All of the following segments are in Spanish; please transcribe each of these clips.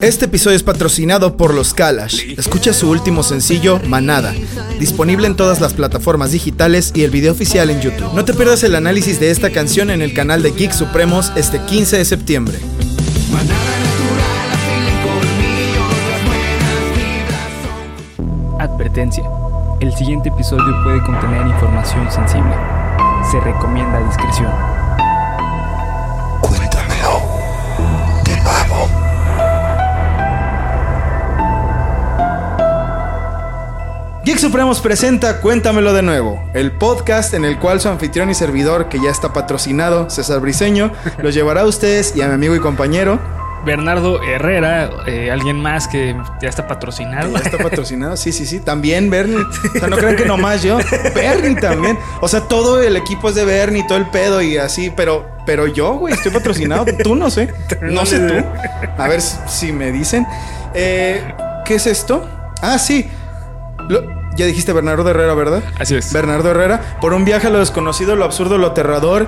Este episodio es patrocinado por los Kalash. Escucha su último sencillo, Manada, disponible en todas las plataformas digitales y el video oficial en YouTube. No te pierdas el análisis de esta canción en el canal de Geek Supremos este 15 de septiembre. Advertencia. El siguiente episodio puede contener información sensible. Se recomienda discreción. Geek Supremos presenta Cuéntamelo de nuevo, el podcast en el cual su anfitrión y servidor, que ya está patrocinado, César Briseño, los llevará a ustedes y a mi amigo y compañero, Bernardo Herrera, eh, alguien más que ya está patrocinado. ya está patrocinado, sí, sí, sí, también Bernie, o sea, no crean que nomás yo, Bernie también, o sea, todo el equipo es de Bernie, todo el pedo y así, pero, pero yo, güey, estoy patrocinado, tú no sé, no sé tú, a ver si- si me dicen, Eh, ¿qué es esto? Ah, sí, Lo- ya dijiste Bernardo Herrera, ¿verdad? Así es. Bernardo Herrera, por un viaje a lo desconocido, lo absurdo, lo aterrador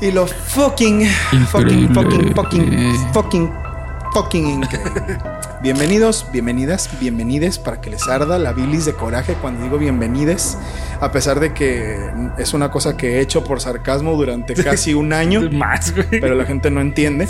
y lo fucking, fucking, fucking, fucking, fucking, fucking. Bienvenidos, bienvenidas, bienvenides para que les arda la bilis de coraje cuando digo bienvenides, a pesar de que es una cosa que he hecho por sarcasmo durante casi un año, Más, güey. pero la gente no entiende.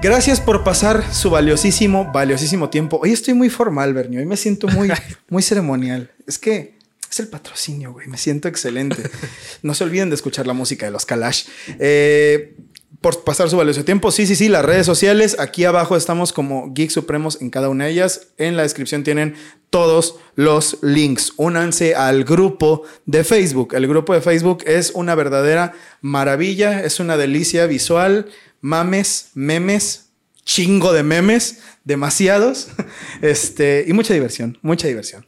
Gracias por pasar su valiosísimo, valiosísimo tiempo. Hoy estoy muy formal, Bernie. Hoy me siento muy, muy ceremonial. Es que es el patrocinio, güey. Me siento excelente. No se olviden de escuchar la música de los Kalash. Eh, por pasar su valioso tiempo. Sí, sí, sí, las redes sociales. Aquí abajo estamos como Geek Supremos en cada una de ellas. En la descripción tienen todos los links. Únanse al grupo de Facebook. El grupo de Facebook es una verdadera maravilla. Es una delicia visual. Mames, memes, chingo de memes, demasiados. Este, y mucha diversión, mucha diversión.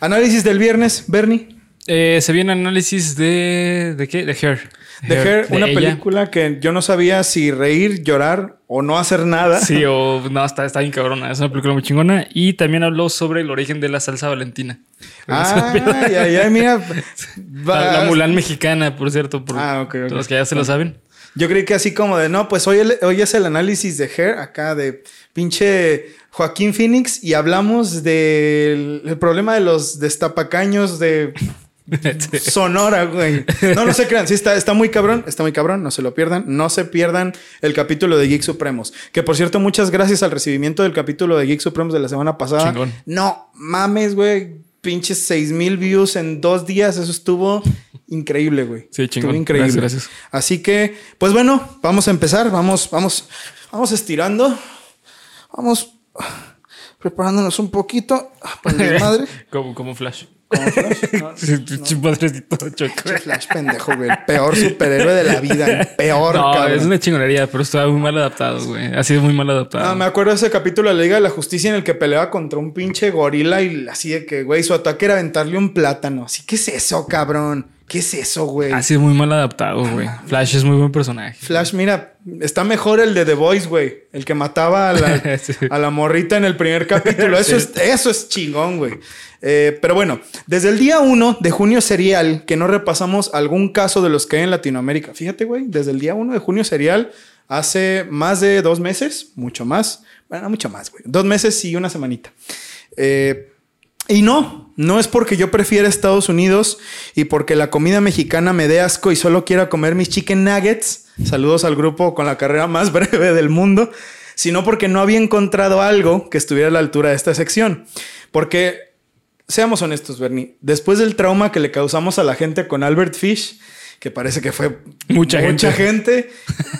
Análisis del viernes, Bernie. Eh, se viene análisis de. ¿De qué? De Hair. The Hair, de una ella. película que yo no sabía si reír, llorar o no hacer nada. Sí, o no, está, está bien cabrona. Es una película muy chingona. Y también habló sobre el origen de la salsa valentina. Ah, ya, ya, mira. La, la Mulan mexicana, por cierto. Por Ah, ok, ok. Los que ya se lo saben. Yo creí que así como de, no, pues hoy, el- hoy es el análisis de Hair, acá de pinche Joaquín Phoenix, y hablamos del el problema de los destapacaños de Sonora, güey. No, no se crean. Sí, está, está muy cabrón. Está muy cabrón. No se lo pierdan. No se pierdan el capítulo de Geek Supremos. Que por cierto, muchas gracias al recibimiento del capítulo de Geek Supremos de la semana pasada. Chingón. No mames, güey. Pinches 6 mil views en dos días. Eso estuvo increíble, güey. Sí, chingón. Estuvo increíble. Gracias, gracias. Así que, pues bueno, vamos a empezar. Vamos, vamos, vamos estirando. Vamos preparándonos un poquito para el desmadre. Como, como Flash. Como Flash, ¿no? Pinche padrecito choco. Flash pendejo, güey. El peor superhéroe de la vida. El peor, No, cabrón. es una chingonería, pero estaba muy mal adaptado, güey. Ha sido muy mal adaptado. Ah, me acuerdo de ese capítulo de la Liga de la Justicia en el que peleaba contra un pinche gorila y así de que, güey, su ataque era aventarle un plátano. Así, ¿qué es eso, cabrón? ¿Qué es eso, güey? Ha sido muy mal adaptado, güey. Flash es muy buen personaje. Flash, mira, está mejor el de The Voice, güey. El que mataba a la, Sí. a la morrita en el primer capítulo. Eso, es, eso es chingón, güey. Eh, pero bueno, desde el día 1 de junio serial, que no repasamos algún caso de los que hay en Latinoamérica. Fíjate, güey, desde el día 1 de junio serial, hace más de dos meses, mucho más. Bueno, mucho más, güey. Dos meses y una semanita. Eh, y no, no es porque yo prefiera Estados Unidos y porque la comida mexicana me dé asco y solo quiera comer mis chicken nuggets. Saludos al grupo con la carrera más breve del mundo. Sino porque no había encontrado algo que estuviera a la altura de esta sección. Porque, seamos honestos, Bernie, después del trauma que le causamos a la gente con Albert Fish, que parece que fue Mucha gente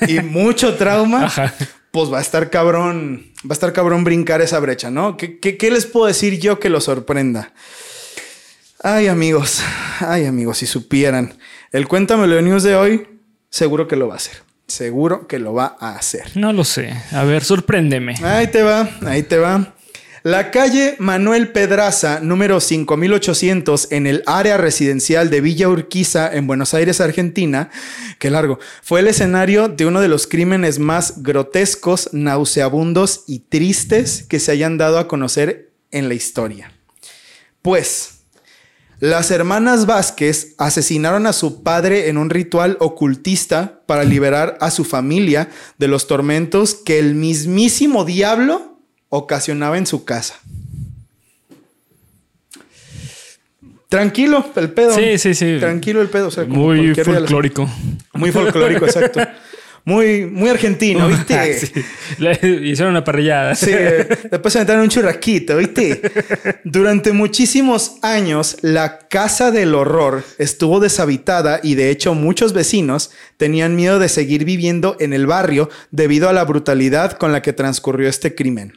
y mucho trauma, Ajá. Pues va a estar cabrón, va a estar cabrón brincar esa brecha, ¿no? ¿Qué, qué, qué les puedo decir yo que lo sorprenda? Ay, amigos, ay, amigos, si supieran. El Cuéntamelo de News de hoy, seguro que lo va a hacer. Seguro que lo va a hacer. No lo sé. A ver, sorpréndeme. Ahí te va, ahí te va. La calle Manuel Pedraza, número 5800, en el área residencial de Villa Urquiza, en Buenos Aires, Argentina, qué largo, fue el escenario de uno de los crímenes más grotescos, nauseabundos y tristes que se hayan dado a conocer en la historia. Pues, las hermanas Vázquez asesinaron a su padre en un ritual ocultista para liberar a su familia de los tormentos que el mismísimo diablo ocasionaba en su casa. Tranquilo el pedo. Sí, sí, sí. Tranquilo el pedo. O sea, como Muy folclórico. Muy folclórico, exacto. Muy, muy argentino, ¿viste? Ah, Sí. Le hicieron una parrillada. Sí, después se metieron un churrasquito, ¿viste? Durante muchísimos años, la casa del horror estuvo deshabitada y de hecho muchos vecinos tenían miedo de seguir viviendo en el barrio debido a la brutalidad con la que transcurrió este crimen.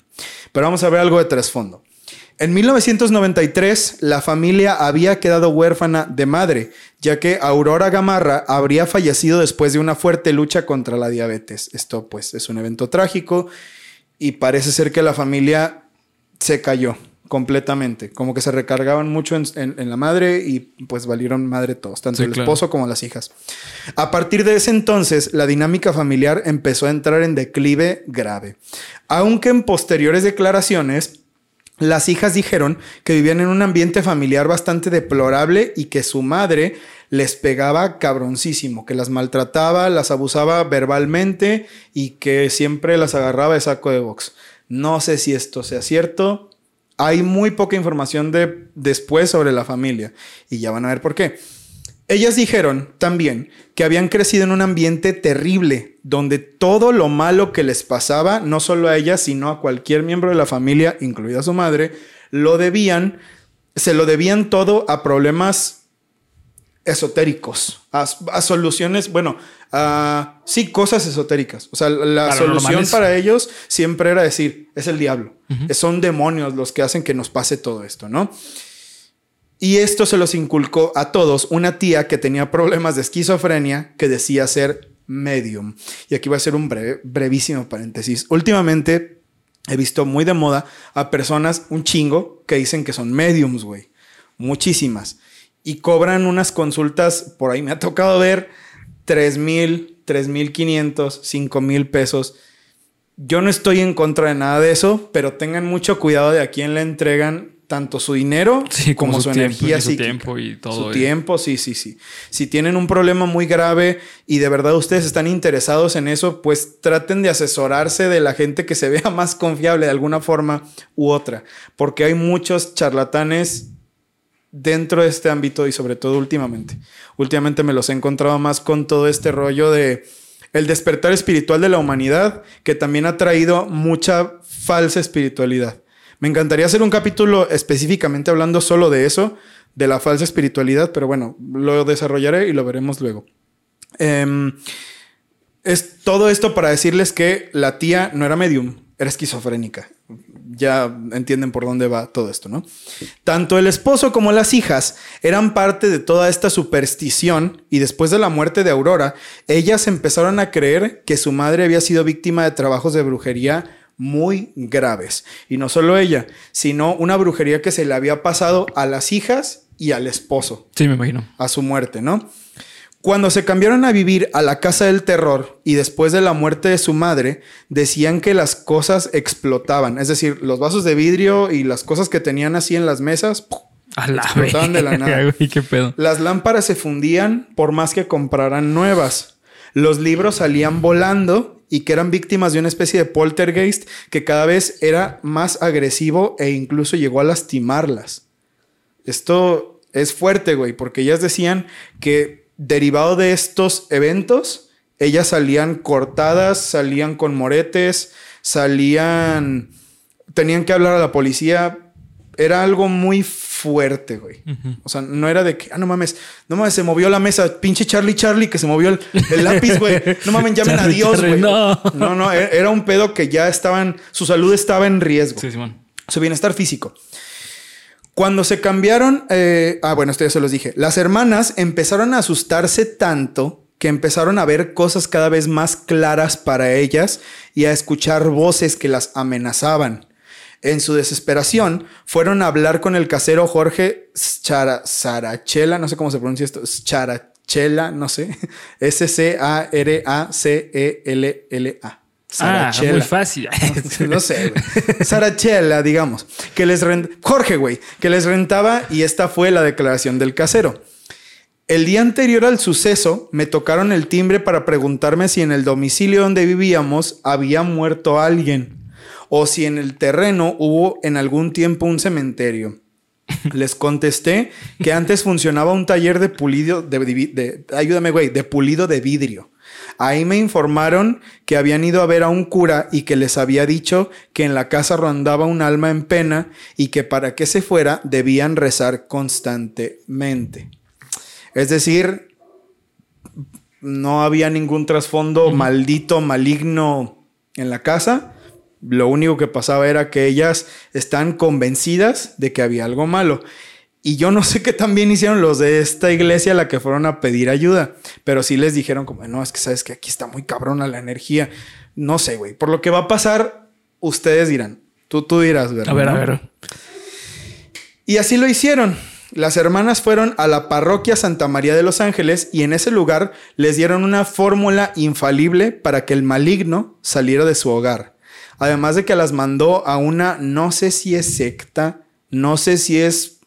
Pero vamos a ver algo de trasfondo. En 1993, la familia había quedado huérfana de madre, ya que Aurora Gamarra habría fallecido después de una fuerte lucha contra la diabetes. Esto pues es un evento trágico y parece ser que la familia se cayó completamente, como que se recargaban mucho en, en- en la madre y pues valieron madre todos, tanto Sí, el claro. esposo como las hijas. A partir de ese entonces, la dinámica familiar empezó a entrar en declive grave, aunque en posteriores declaraciones las hijas dijeron que vivían en un ambiente familiar bastante deplorable y que su madre les pegaba cabroncísimo, que las maltrataba, las abusaba verbalmente y que siempre las agarraba de saco de box. No sé si esto sea cierto. Hay muy poca información de después sobre la familia y ya van a ver por qué. Ellas dijeron también que habían crecido en un ambiente terrible, donde todo lo malo que les pasaba, no solo a ellas, sino a cualquier miembro de la familia, incluida su madre, lo debían, se lo debían todo a problemas esotéricos, a, a soluciones, bueno, a sí, cosas esotéricas. O sea, la solución para ellos siempre era decir, es el diablo, son demonios los que hacen que nos pase todo esto, ¿no? Y esto se los inculcó a todos una tía que tenía problemas de esquizofrenia que decía ser medium. Y aquí voy a hacer un breve, brevísimo paréntesis. Últimamente he visto muy de moda a personas, un chingo, que dicen que son mediums, güey. Muchísimas. Y cobran unas consultas, por ahí me ha tocado ver, 3 mil, 3 mil 500, 5 mil pesos. Yo no estoy en contra de nada de eso, pero tengan mucho cuidado de a quién le entregan tanto su dinero Sí, como, como su, energía y su psíquica. tiempo y todo, Su tiempo, sí, sí, sí. Si tienen un problema muy grave y de verdad ustedes están interesados en eso, pues traten de asesorarse de la gente que se vea más confiable de alguna forma u otra, porque hay muchos charlatanes dentro de este ámbito y sobre todo últimamente. Últimamente me los he encontrado más con todo este rollo de el despertar espiritual de la humanidad que también ha traído mucha falsa espiritualidad. Me encantaría hacer un capítulo específicamente hablando solo de eso, de la falsa espiritualidad, pero bueno, lo desarrollaré y lo veremos luego. Em, es todo esto para decirles que la tía no era medium, era esquizofrénica. Ya entienden por dónde va todo esto, ¿no? Tanto el esposo como las hijas eran parte de toda esta superstición y después de la muerte de Aurora, ellas empezaron a creer que su madre había sido víctima de trabajos de brujería muy graves. Y no solo ella, sino una brujería que se le había pasado a las hijas y al esposo Sí, me imagino. a su muerte, ¿no? Cuando se cambiaron a vivir a la casa del terror y después de la muerte de su madre, decían que las cosas explotaban. Es decir, los vasos de vidrio y las cosas que tenían así en las mesas, ¡pum! A la Explotaban de la nada. qué pedo. las lámparas se fundían por más que compraran nuevas. Los libros salían volando y que eran víctimas de una especie de poltergeist que cada vez era más agresivo e incluso llegó a lastimarlas. Esto es fuerte, güey, porque ellas decían que derivado de estos eventos, ellas salían cortadas, salían con moretes, salían... Tenían que hablar a la policía. Era algo muy güey. O sea, no era de que, ah, no mames, no mames, se movió la mesa, pinche Charlie Charlie, que se movió el, el lápiz, güey. No mames, llamen a Dios, güey. no. no, no, e- era un pedo que ya estaban, su salud estaba en riesgo Sí, Simón. su bienestar físico. Cuando se cambiaron, eh, ah, bueno, esto ya se los dije, las hermanas empezaron a asustarse tanto que empezaron a ver cosas cada vez más claras para ellas y a escuchar voces que las amenazaban. En su desesperación, fueron a hablar con el casero Jorge Schara- Sarachela, no sé cómo se pronuncia esto, Charachela, no sé, S-C-A-R-A-C-E-L-L-A. Ah, Sarachela. muy fácil. No sé, güey. Sarachela, digamos. Que les rent... Jorge, güey. Que les rentaba y esta fue la declaración del casero. El día anterior al suceso, me tocaron el timbre para preguntarme si en el domicilio donde vivíamos había muerto alguien. O si en el terreno hubo en algún tiempo un cementerio. Les contesté que antes funcionaba un taller de pulido de, de- ayúdame güey, de pulido de vidrio. Ahí me informaron que habían ido a ver a un cura y que les había dicho que en la casa rondaba un alma en pena y que para que se fuera debían rezar constantemente. Es decir, no había ningún trasfondo maldito, maligno en la casa. Lo único que pasaba era que ellas están convencidas de que había algo malo. Y yo no sé qué también hicieron los de esta iglesia a la que fueron a pedir ayuda, pero sí les dijeron como, no, es que sabes que aquí está muy cabrona la energía. No sé, güey. Por lo que va a pasar, ustedes dirán. Tú, tú dirás, ¿verdad? A ver, a ver. Y así lo hicieron. Las hermanas fueron a la parroquia Santa María de los Ángeles y en ese lugar les dieron una fórmula infalible para que el maligno saliera de su hogar. Además de que las mandó a una, no sé si es secta, no sé si es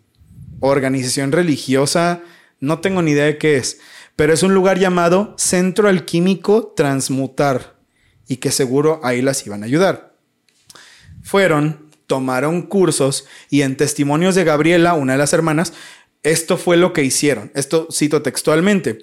organización religiosa, no tengo ni idea de qué es, pero es un lugar llamado Centro Alquímico Transmutar y que seguro ahí las iban a ayudar. Fueron, tomaron cursos y en testimonios de Gabriela, una de las hermanas, esto fue lo que hicieron. Esto cito textualmente.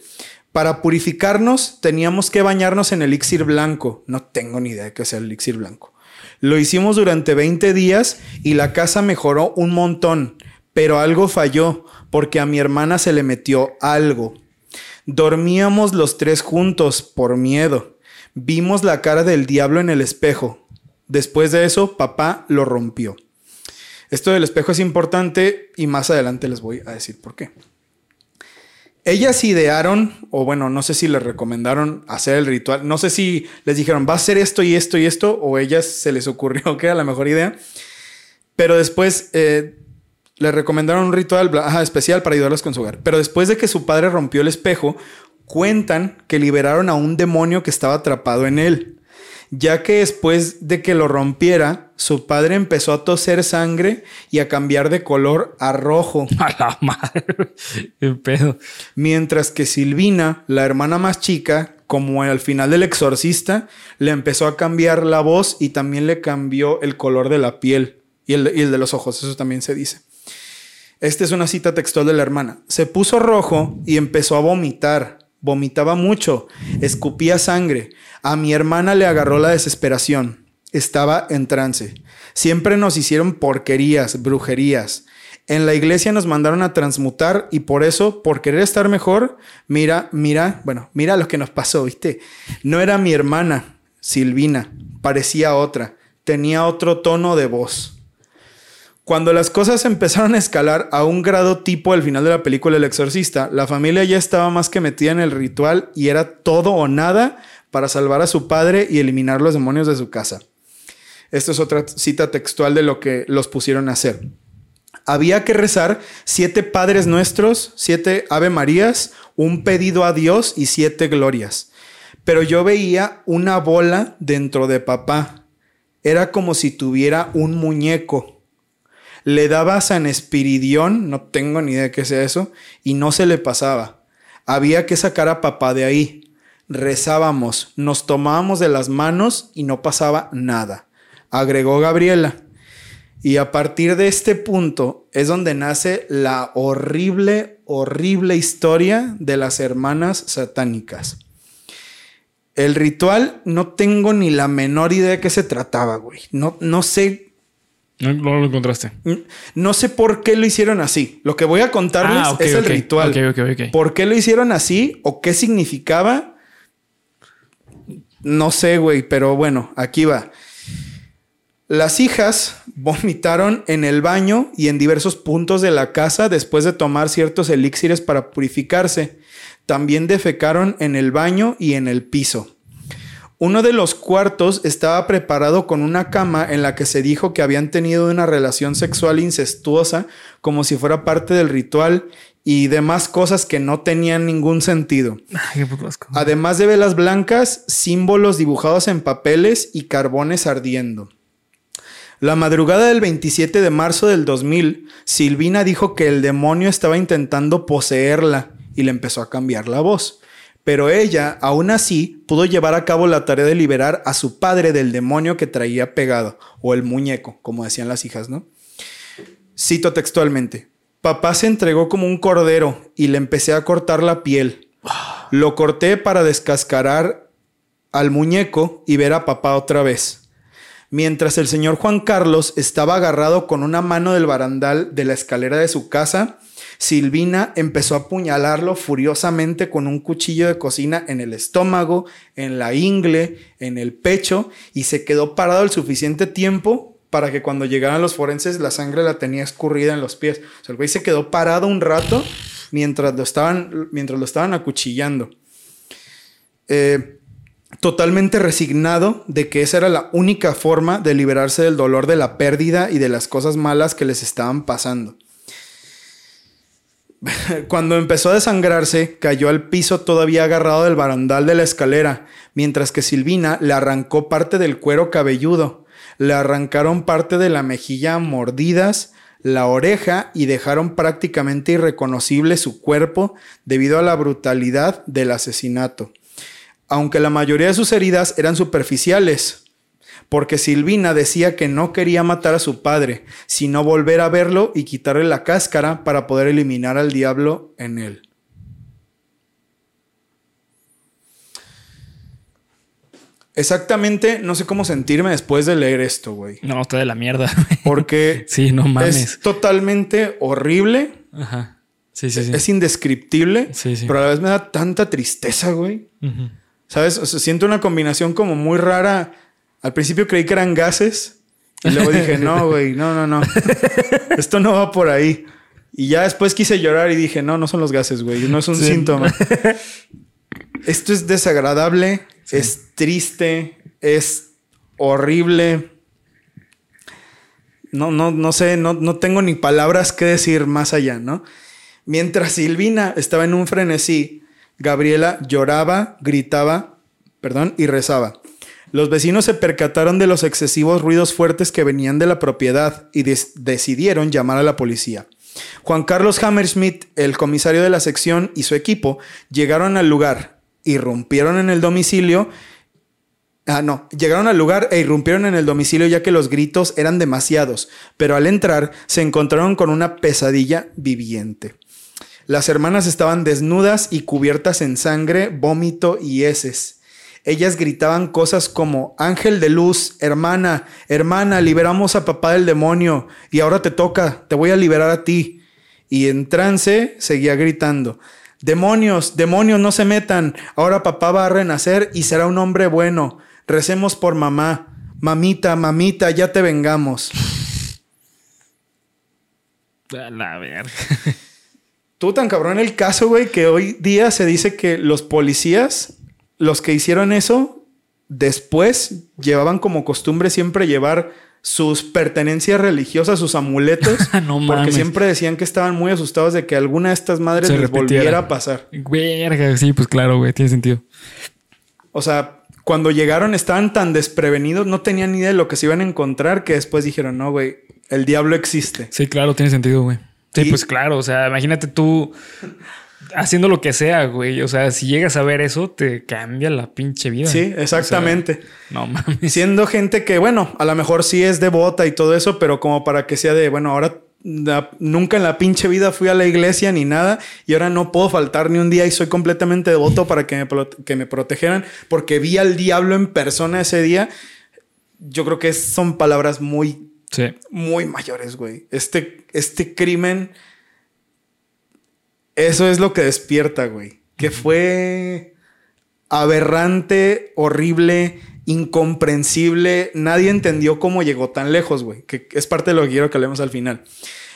Para purificarnos teníamos que bañarnos en elixir blanco. No tengo ni idea de qué sea el elixir blanco. Lo hicimos durante 20 días y la casa mejoró un montón, pero algo falló porque a mi hermana se le metió algo. Dormíamos los tres juntos por miedo. Vimos la cara del diablo en el espejo. Después de eso, papá lo rompió. Esto del espejo es importante y más adelante les voy a decir por qué. Ellas idearon, o bueno, no sé si les recomendaron hacer el ritual. No sé si les dijeron, va a hacer esto y esto y esto, o ellas se les ocurrió que era la mejor idea. Pero después eh, le recomendaron un ritual especial para ayudarlas con su hogar. Pero después de que su padre rompió el espejo, cuentan que liberaron a un demonio que estaba atrapado en él. Ya que después de que lo rompiera, su padre empezó a toser sangre y a cambiar de color a rojo. A la madre. Qué pedo. Mientras que Silvina, la hermana más chica, como al final del exorcista, le empezó a cambiar la voz y también le cambió el color de la piel y el, y el de los ojos, eso también se dice. Esta es una cita textual de la hermana. Se puso rojo y empezó a vomitar. Vomitaba mucho, escupía sangre. A mi hermana le agarró la desesperación. Estaba en trance. Siempre nos hicieron porquerías, brujerías. En la iglesia nos mandaron a transmutar y por eso, por querer estar mejor, mira, mira, bueno, mira lo que nos pasó, ¿viste? No era mi hermana, Silvina, parecía otra, tenía otro tono de voz. Cuando las cosas empezaron a escalar a un grado tipo al final de la película El Exorcista, la familia ya estaba más que metida en el ritual y era todo o nada para salvar a su padre y eliminar los demonios de su casa. Esto es otra cita textual de lo que los pusieron a hacer. Había que rezar siete Padres Nuestros, siete Ave Marías, un pedido a Dios y siete glorias. Pero yo veía una bola dentro de papá. Era como si tuviera un muñeco. Le daba San Espiridión, no tengo ni idea de qué sea eso, y no se le pasaba. Había que sacar a papá de ahí. Rezábamos, nos tomábamos de las manos y no pasaba nada. Agregó Gabriela. Y a partir de este punto es donde nace la horrible, horrible historia de las hermanas satánicas. El ritual no tengo ni la menor idea de qué se trataba, güey. No, no sé No, no lo encontraste. no sé por qué lo hicieron así. Lo que voy a contarles Ah, es el ok. ritual. Ok, ok, ok. ¿Por qué lo hicieron así o qué significaba? No sé, güey, pero bueno, aquí va. Las hijas vomitaron en el baño y en diversos puntos de la casa después de tomar ciertos elixires para purificarse. También defecaron en el baño y en el piso. Uno de los cuartos estaba preparado con una cama en la que se dijo que habían tenido una relación sexual incestuosa como si fuera parte del ritual y demás cosas que no tenían ningún sentido. Además de velas blancas, símbolos dibujados en papeles y carbones ardiendo. La madrugada del 27 de marzo del 2000, Silvina dijo que el demonio estaba intentando poseerla y le empezó a cambiar la voz. Pero ella, aún así, pudo llevar a cabo la tarea de liberar a su padre del demonio que traía pegado, o el muñeco, como decían las hijas, ¿no? Cito textualmente, papá se entregó como un cordero y le empecé a cortar la piel. Lo corté para descascarar al muñeco y ver a papá otra vez. Mientras el señor Juan Carlos estaba agarrado con una mano del barandal de la escalera de su casa, Silvina empezó a apuñalarlo furiosamente con un cuchillo de cocina en el estómago, en la ingle, en el pecho y se quedó parado el suficiente tiempo para que cuando llegaran los forenses la sangre la tenía escurrida en los pies. O sea, el güey se quedó parado un rato mientras lo estaban, mientras lo estaban acuchillando. Eh, totalmente resignado de que esa era la única forma de liberarse del dolor de la pérdida y de las cosas malas que les estaban pasando. Cuando empezó a desangrarse, cayó al piso todavía agarrado del barandal de la escalera, mientras que Silvina le arrancó parte del cuero cabelludo, le arrancaron parte de la mejilla mordidas, la oreja y dejaron prácticamente irreconocible su cuerpo debido a la brutalidad del asesinato. Aunque la mayoría de sus heridas eran superficiales, porque Silvina decía que no quería matar a su padre, sino volver a verlo y quitarle la cáscara para poder eliminar al diablo en él. Exactamente, no sé cómo sentirme después de leer esto, güey. No, está de la mierda. Porque sí, no mames. es totalmente horrible. Ajá. Sí, sí, sí. Es indescriptible. Sí, sí. Pero a la vez me da tanta tristeza, güey. ¿Sabes? O sea, siento una combinación como muy rara. Al principio creí que eran gases. Y luego dije, no, güey, no, no, no. Esto no va por ahí. Y ya después quise llorar y dije, no, no son los gases, güey. No es un Sí. síntoma. Esto es desagradable, es triste, es horrible. No, no, no sé, no, no tengo ni palabras que decir más allá, ¿no? Mientras Silvina estaba en un frenesí, Gabriela lloraba, gritaba, perdón, y rezaba. Los vecinos se percataron de los excesivos ruidos fuertes que venían de la propiedad y decidieron llamar a la policía. Juan Carlos Hammersmith, el comisario de la sección y su equipo llegaron al lugar, irrumpieron en el domicilio. Ah, no, llegaron al lugar e irrumpieron en el domicilio ya que los gritos eran demasiados, pero al entrar se encontraron con una pesadilla viviente. Las hermanas estaban desnudas y cubiertas en sangre, vómito y heces. Ellas gritaban cosas como, Ángel de luz, hermana, hermana, liberamos a papá del demonio y ahora te toca, te voy a liberar a ti. Y en trance seguía gritando, demonios, demonios, no se metan, ahora papá va a renacer y será un hombre bueno. Recemos por mamá, mamita, mamita, ya te vengamos. A la verga. Tú tan cabrón el caso, güey, que hoy día se dice que los policías, los que hicieron eso, después llevaban como costumbre siempre llevar sus pertenencias religiosas, sus amuletos, No porque siempre decían que estaban muy asustados de que alguna de estas madres Se les volviera a pasar. Verga, sí, pues claro, güey, tiene sentido. O sea, cuando llegaron estaban tan desprevenidos, no tenían ni idea de lo que se iban a encontrar, que después dijeron, no, güey, el diablo existe. Sí, claro, tiene sentido, güey. Sí, Y- pues claro, o sea, imagínate tú haciendo lo que sea, güey. O sea, si llegas a ver eso, te cambia la pinche vida. Sí, exactamente. O sea, no mames. Siendo gente que, bueno, a lo mejor sí es devota y todo eso, pero como para que sea de, bueno, ahora nunca en la pinche vida fui a la iglesia ni nada y ahora no puedo faltar ni un día y soy completamente devoto para que me, que me protegeran porque vi al diablo en persona ese día. Yo creo que son palabras muy Sí. muy mayores, güey. Este, este crimen, eso es lo que despierta, güey. Que fue aberrante, horrible, incomprensible. Nadie entendió cómo llegó tan lejos, güey. Que es parte de lo que quiero que hablemos al final.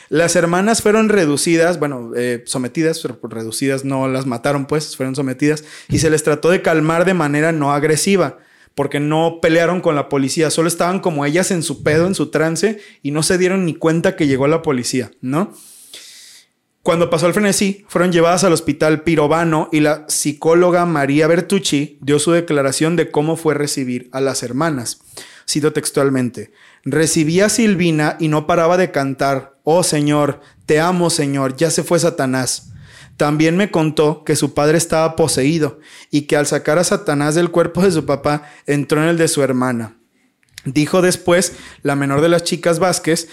Las hermanas fueron reducidas, bueno, eh, sometidas, pero por reducidas no las mataron, pues, fueron sometidas y se les trató de calmar de manera no agresiva, porque no pelearon con la policía, solo estaban como ellas en su pedo, en su trance y no se dieron ni cuenta que llegó la policía, ¿no? Cuando pasó el frenesí, fueron llevadas al hospital Pirovano y la psicóloga María Bertucci dio su declaración de cómo fue recibir a las hermanas. Cito textualmente: Recibí a Silvina y no paraba de cantar: Oh Señor, te amo, Señor, ya se fue Satanás. También me contó que su padre estaba poseído y que al sacar a Satanás del cuerpo de su papá entró en el de su hermana. Dijo después la menor de las chicas Vázquez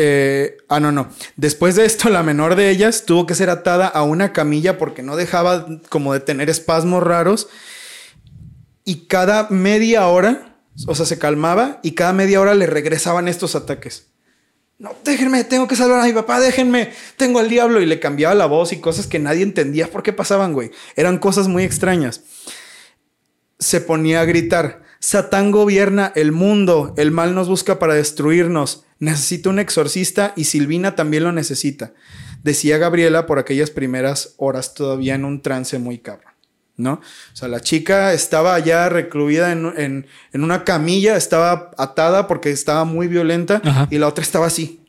eh, ah, no, no. Después de esto, la menor de ellas tuvo que ser atada a una camilla porque no dejaba como de tener espasmos raros. Y cada media hora, o sea, se calmaba y cada media hora le regresaban estos ataques. No, déjenme, tengo que salvar a mi papá, déjenme, tengo al diablo. Y le cambiaba la voz y cosas que nadie entendía por qué pasaban, güey. Eran cosas muy extrañas. Se ponía a gritar. Satán gobierna el mundo, el mal nos busca para destruirnos, necesita un exorcista y Silvina también lo necesita, decía Gabriela por aquellas primeras horas todavía en un trance muy cabrón, ¿no? O sea, la chica estaba allá recluida en, una camilla, estaba atada porque estaba muy violenta y la otra estaba así.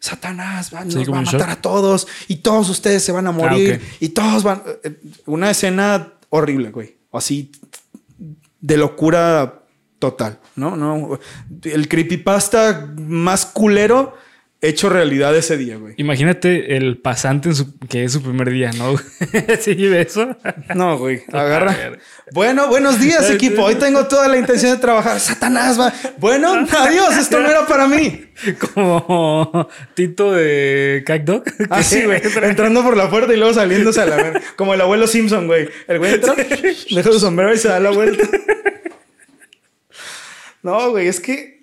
Satanás nos va a matar a todos y todos ustedes se van a ah, morir y todos van... Eh, una escena horrible, güey. Así de locura total, ¿no? no el creepypasta más culero hecho realidad ese día, güey. Imagínate el pasante en su, que es su primer día, ¿no? ¿Sí vive eso? No, güey. Agarra. Bueno, buenos días, equipo. Hoy tengo toda la intención de trabajar. Satanás, va. Bueno, adiós. Esto no era para mí. Como Tito de Cacdog. Así, ah, güey. Entrando por la puerta y luego saliéndose a la Como el abuelo Simpson, güey. El güey entra, deja su sombrero y se da la vuelta. No, güey, es que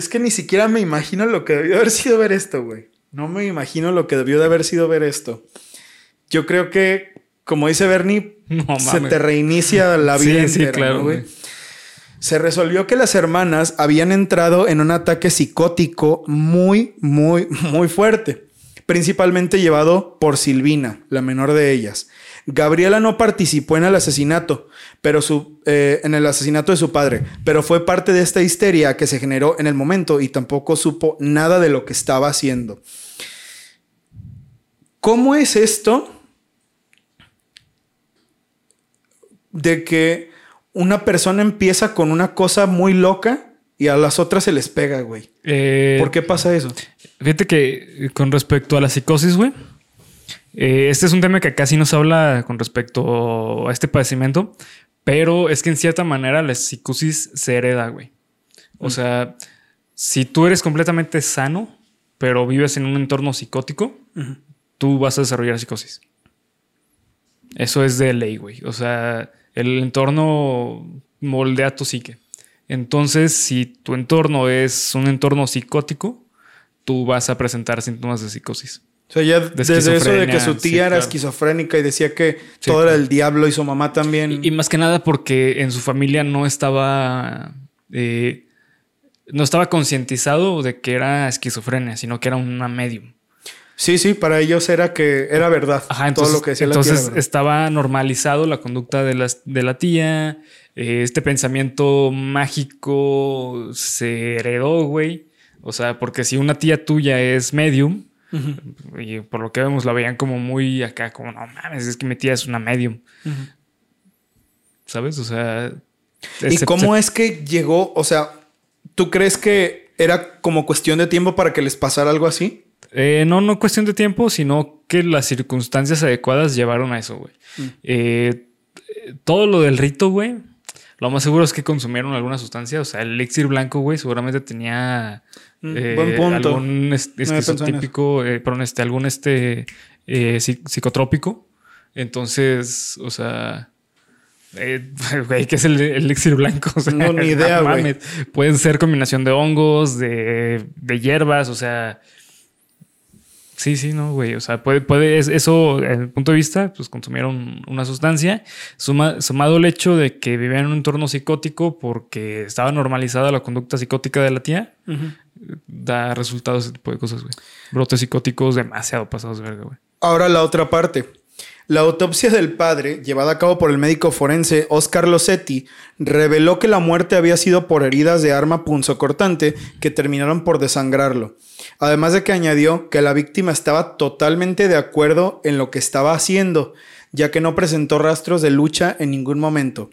es que ni siquiera me imagino lo que debió haber sido ver esto, güey. No me imagino lo que debió de haber sido ver esto. Yo creo que, como dice Bernie, se te reinicia la vida sí, entera, claro, güey. Se resolvió que las hermanas habían entrado en un ataque psicótico muy, muy, muy fuerte, principalmente llevado por Silvina, la menor de ellas. Gabriela no participó en el asesinato, pero su, eh, en el asesinato de su padre, pero fue parte de esta histeria que se generó en el momento y tampoco supo nada de lo que estaba haciendo. ¿Cómo es esto de que una persona empieza con una cosa muy loca y a las otras se les pega, güey? Eh, ¿Por qué pasa eso? Fíjate que con respecto a la psicosis, güey, este es un tema que casi no se habla con respecto a este padecimiento, pero es que en cierta manera la psicosis se hereda, güey. O mm. sea, si tú eres completamente sano, pero vives en un entorno psicótico, tú vas a desarrollar psicosis. Eso es de ley, güey. O sea, el entorno moldea tu psique. Entonces, si tu entorno es un entorno psicótico, tú vas a presentar síntomas de psicosis. O sea, ya desde eso de que su tía era esquizofrénica y decía que todo era el diablo y su mamá también. Y, más que nada porque en su familia no estaba. Eh, no estaba concientizado de que era esquizofrenia, sino que era una medium. Sí, sí, para ellos era que era verdad. Ajá, entonces, todo lo que decía entonces la tía estaba normalizado la conducta de, las, de la tía. Eh, este pensamiento mágico se heredó, güey. O sea, porque si una tía tuya es medium, y por lo que vemos, la veían como muy acá, como no mames, es que mi tía es una medium. ¿Sabes? O sea. ¿Y cómo es que llegó? O sea, ¿tú crees que era como cuestión de tiempo para que les pasara algo así? Eh, no, no cuestión de tiempo, sino que las circunstancias adecuadas llevaron a eso, güey. Mm. Eh, todo lo del rito, güey, lo más seguro es que consumieron alguna sustancia. O sea, el elixir blanco, güey, seguramente tenía mm, eh, buen punto. algún típico, eh, perdón, este, algún este eh, psicotrópico. Entonces, o sea, güey, ¿qué es el, elixir blanco? no, ni idea, güey. Pueden ser combinación de hongos, de, de hierbas, o sea, Sí, sí, no, güey. O sea, puede, puede, eso, en el punto de vista, pues consumieron una sustancia. sumado el hecho de que vivían en un entorno psicótico porque estaba normalizada la conducta psicótica de la tía, da resultados ese tipo de cosas, güey. Brotes psicóticos demasiado pasados de verga, güey. Ahora la otra parte. La autopsia del padre, llevada a cabo por el médico forense Oscar Losetti, reveló que la muerte había sido por heridas de arma punzocortante que terminaron por desangrarlo. Además de que añadió que la víctima estaba totalmente de acuerdo en lo que estaba haciendo, ya que no presentó rastros de lucha en ningún momento.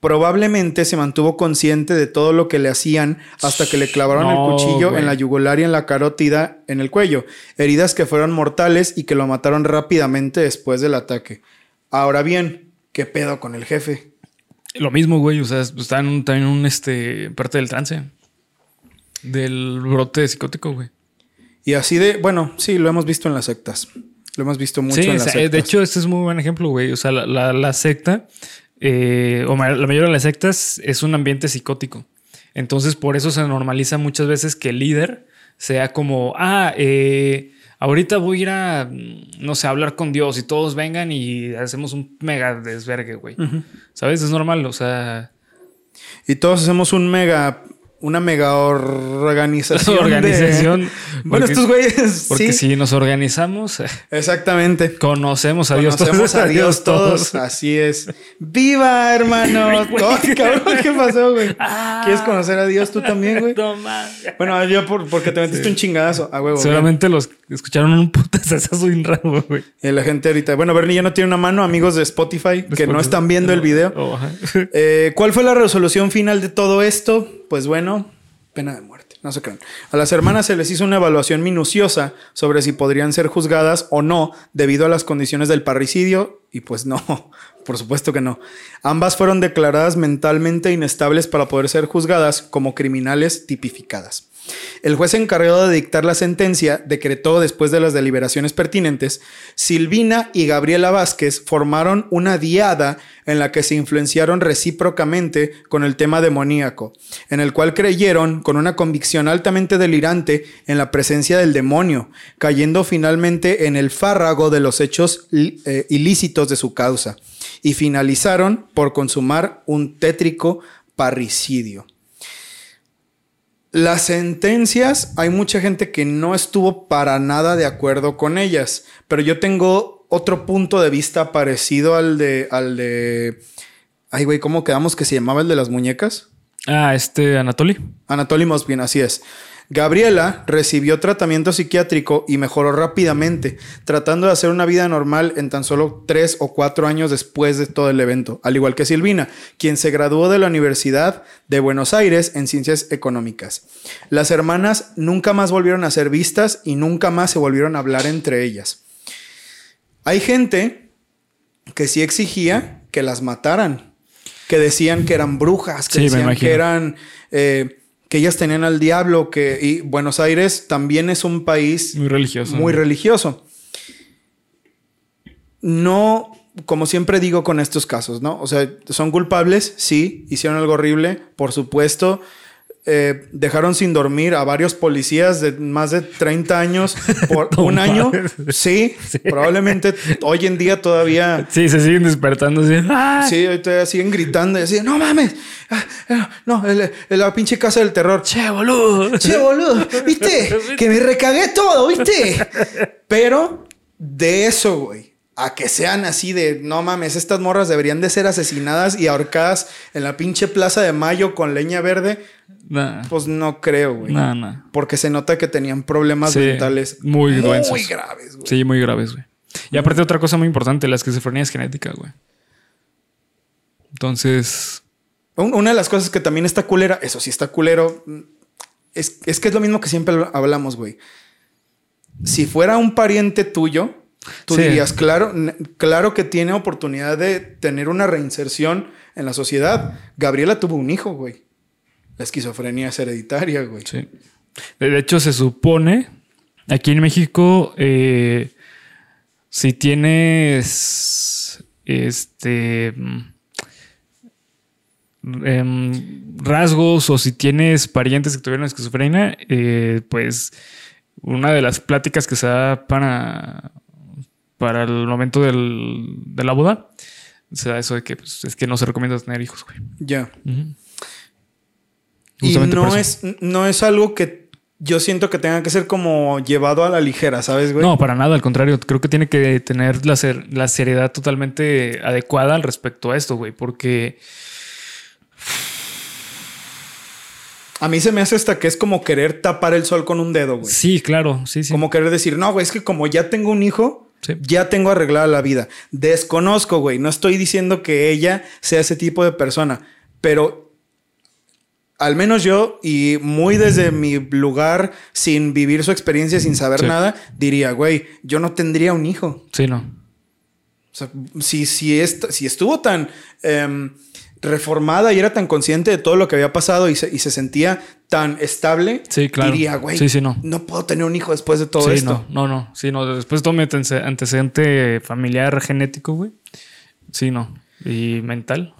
Probablemente se mantuvo consciente de todo lo que le hacían hasta que le clavaron No, el cuchillo güey. en la yugular y en la carótida en el cuello, heridas que fueron mortales y que lo mataron rápidamente después del ataque. Ahora bien, ¿qué pedo con el jefe? Lo mismo, güey. O sea, está en un, en un este, parte del trance. Del brote psicótico, güey. Y así de, bueno, sí, lo hemos visto en las sectas. Lo hemos visto mucho Sí, en o las sea, sectas. de hecho, este es muy buen ejemplo, güey. O sea, la, la- la secta, eh, o la mayoría de las sectas es un ambiente psicótico. Entonces, por eso se normaliza muchas veces que el líder sea como, ah, eh, ahorita voy a ir a, no sé, a hablar con Dios y todos vengan y hacemos un mega desvergue, güey. ¿Sabes? Es normal, o sea, Y todos hacemos un mega, una mega organización. de- organización. Bueno, porque- estos güeyes, Porque sí. si nos organizamos, eh, Exactamente. conocemos a Dios Conocemos a Dios todos. todos. Así es. ¡Viva, hermano! Oh, cabrón, ¿Qué pasó, güey? Ah. ¿Quieres conocer a Dios tú también, güey? Mames. Bueno, yo por- porque te metiste un chingadazo. A huevo. Seguramente los escucharon un putazazo bien raro, güey. Y la gente ahorita. Bueno, Bernie ya no tiene una mano, amigos de Spotify, que no están viendo el video. Oh. Eh, ¿Cuál fue la resolución final de todo esto? Pues bueno, pena de muerte, no se crean. A las hermanas se les hizo una evaluación minuciosa sobre si podrían ser juzgadas o no debido a las condiciones del parricidio y pues no, por supuesto que no. Ambas fueron declaradas mentalmente inestables para poder ser juzgadas como criminales tipificadas. El juez encargado de dictar la sentencia decretó, después de las deliberaciones pertinentes, Silvina y Gabriela Vázquez formaron una diada en la que se influenciaron recíprocamente con el tema demoníaco, en el cual creyeron con una convicción altamente delirante en la presencia del demonio, cayendo finalmente en el fárrago de los hechos eh, ilícitos de su causa, y finalizaron por consumar un tétrico parricidio. Las sentencias, hay mucha gente que no estuvo para nada de acuerdo con ellas, pero yo tengo otro punto de vista parecido al de, al de, ay güey, ¿cómo quedamos que se llamaba el de las muñecas? Ah, este Anatoly. Anatoly Mospin, así es. Gabriela recibió tratamiento psiquiátrico y mejoró rápidamente, tratando de hacer una vida normal en tan solo tres o cuatro años después de todo el evento, al igual que Silvina, quien se graduó de la Universidad de Buenos Aires en Ciencias Económicas. Las hermanas nunca más volvieron a ser vistas y nunca más se volvieron a hablar entre ellas. Hay gente que sí exigía que las mataran, que decían que eran brujas, que Sí, decían que eran... eh, que ellas tenían al diablo, que y Buenos Aires también es un país Muy religioso. muy religioso. No, como siempre digo con estos casos, ¿no? O sea, son culpables, sí, hicieron algo horrible, por supuesto. Eh, dejaron sin dormir a varios policías de más de 30 años por un año. Sí, probablemente hoy en día todavía Sí, se siguen despertando así. ¡Ah! Sí, ahorita siguen gritando y así, no mames, Ah, ah, no, el- el- la pinche casa del terror. Che, boludo. Che, boludo, ¿viste? Que me recagué todo, ¿viste? Pero de eso, güey, a que sean así de, no mames, estas morras deberían de ser asesinadas y ahorcadas en la pinche Plaza de Mayo con leña verde, Nah. pues no creo, güey. Nah, nah. Porque se nota que tenían problemas Sí, mentales muy muy graves, güey. Sí, muy graves, güey. Y aparte otra cosa muy importante, la esquizofrenia es genética, güey. Entonces, Un- Una de las cosas que también está culera, eso sí está culero, es, es que es lo mismo que siempre hablamos, güey. Si fuera un pariente tuyo, tú Sí. dirías, claro, claro que tiene oportunidad de tener una reinserción en la sociedad. Gabriela tuvo un hijo, güey. La esquizofrenia es hereditaria, güey. sí. De de hecho, se supone, aquí en México, eh, si tienes, este, mm, em, rasgos o si tienes parientes que tuvieron esquizofrenia, eh, pues una de las pláticas que se da para, para el momento del- de la boda, se da eso de que pues, es que no se recomienda tener hijos, güey. Ya. Y no es, no es algo que yo siento que tenga que ser como llevado a la ligera, ¿sabes, güey? No, para nada, al contrario, creo que tiene que tener la, ser- la seriedad totalmente adecuada al respecto a esto, güey, porque A mí se me hace hasta que es como querer tapar el sol con un dedo, güey. sí, claro, sí, sí. Como querer decir, no, güey, es que como ya tengo un hijo, Sí. Ya tengo arreglada la vida. Desconozco, güey. No estoy diciendo que ella sea ese tipo de persona, pero al menos yo, y muy desde mi lugar, sin vivir su experiencia, sin saber Sí. nada, diría, güey, yo no tendría un hijo. Sí, no. O sea, si, si, est- si estuvo tan em, reformada y era tan consciente de todo lo que había pasado y se, y se sentía tan estable, Sí, claro. diría, güey, Sí, sí, no. puedo tener un hijo después de todo sí, esto. no, no, no. Sí, no. Después de todo mi antece- antecedente familiar genético, güey. Sí, no. Y mental.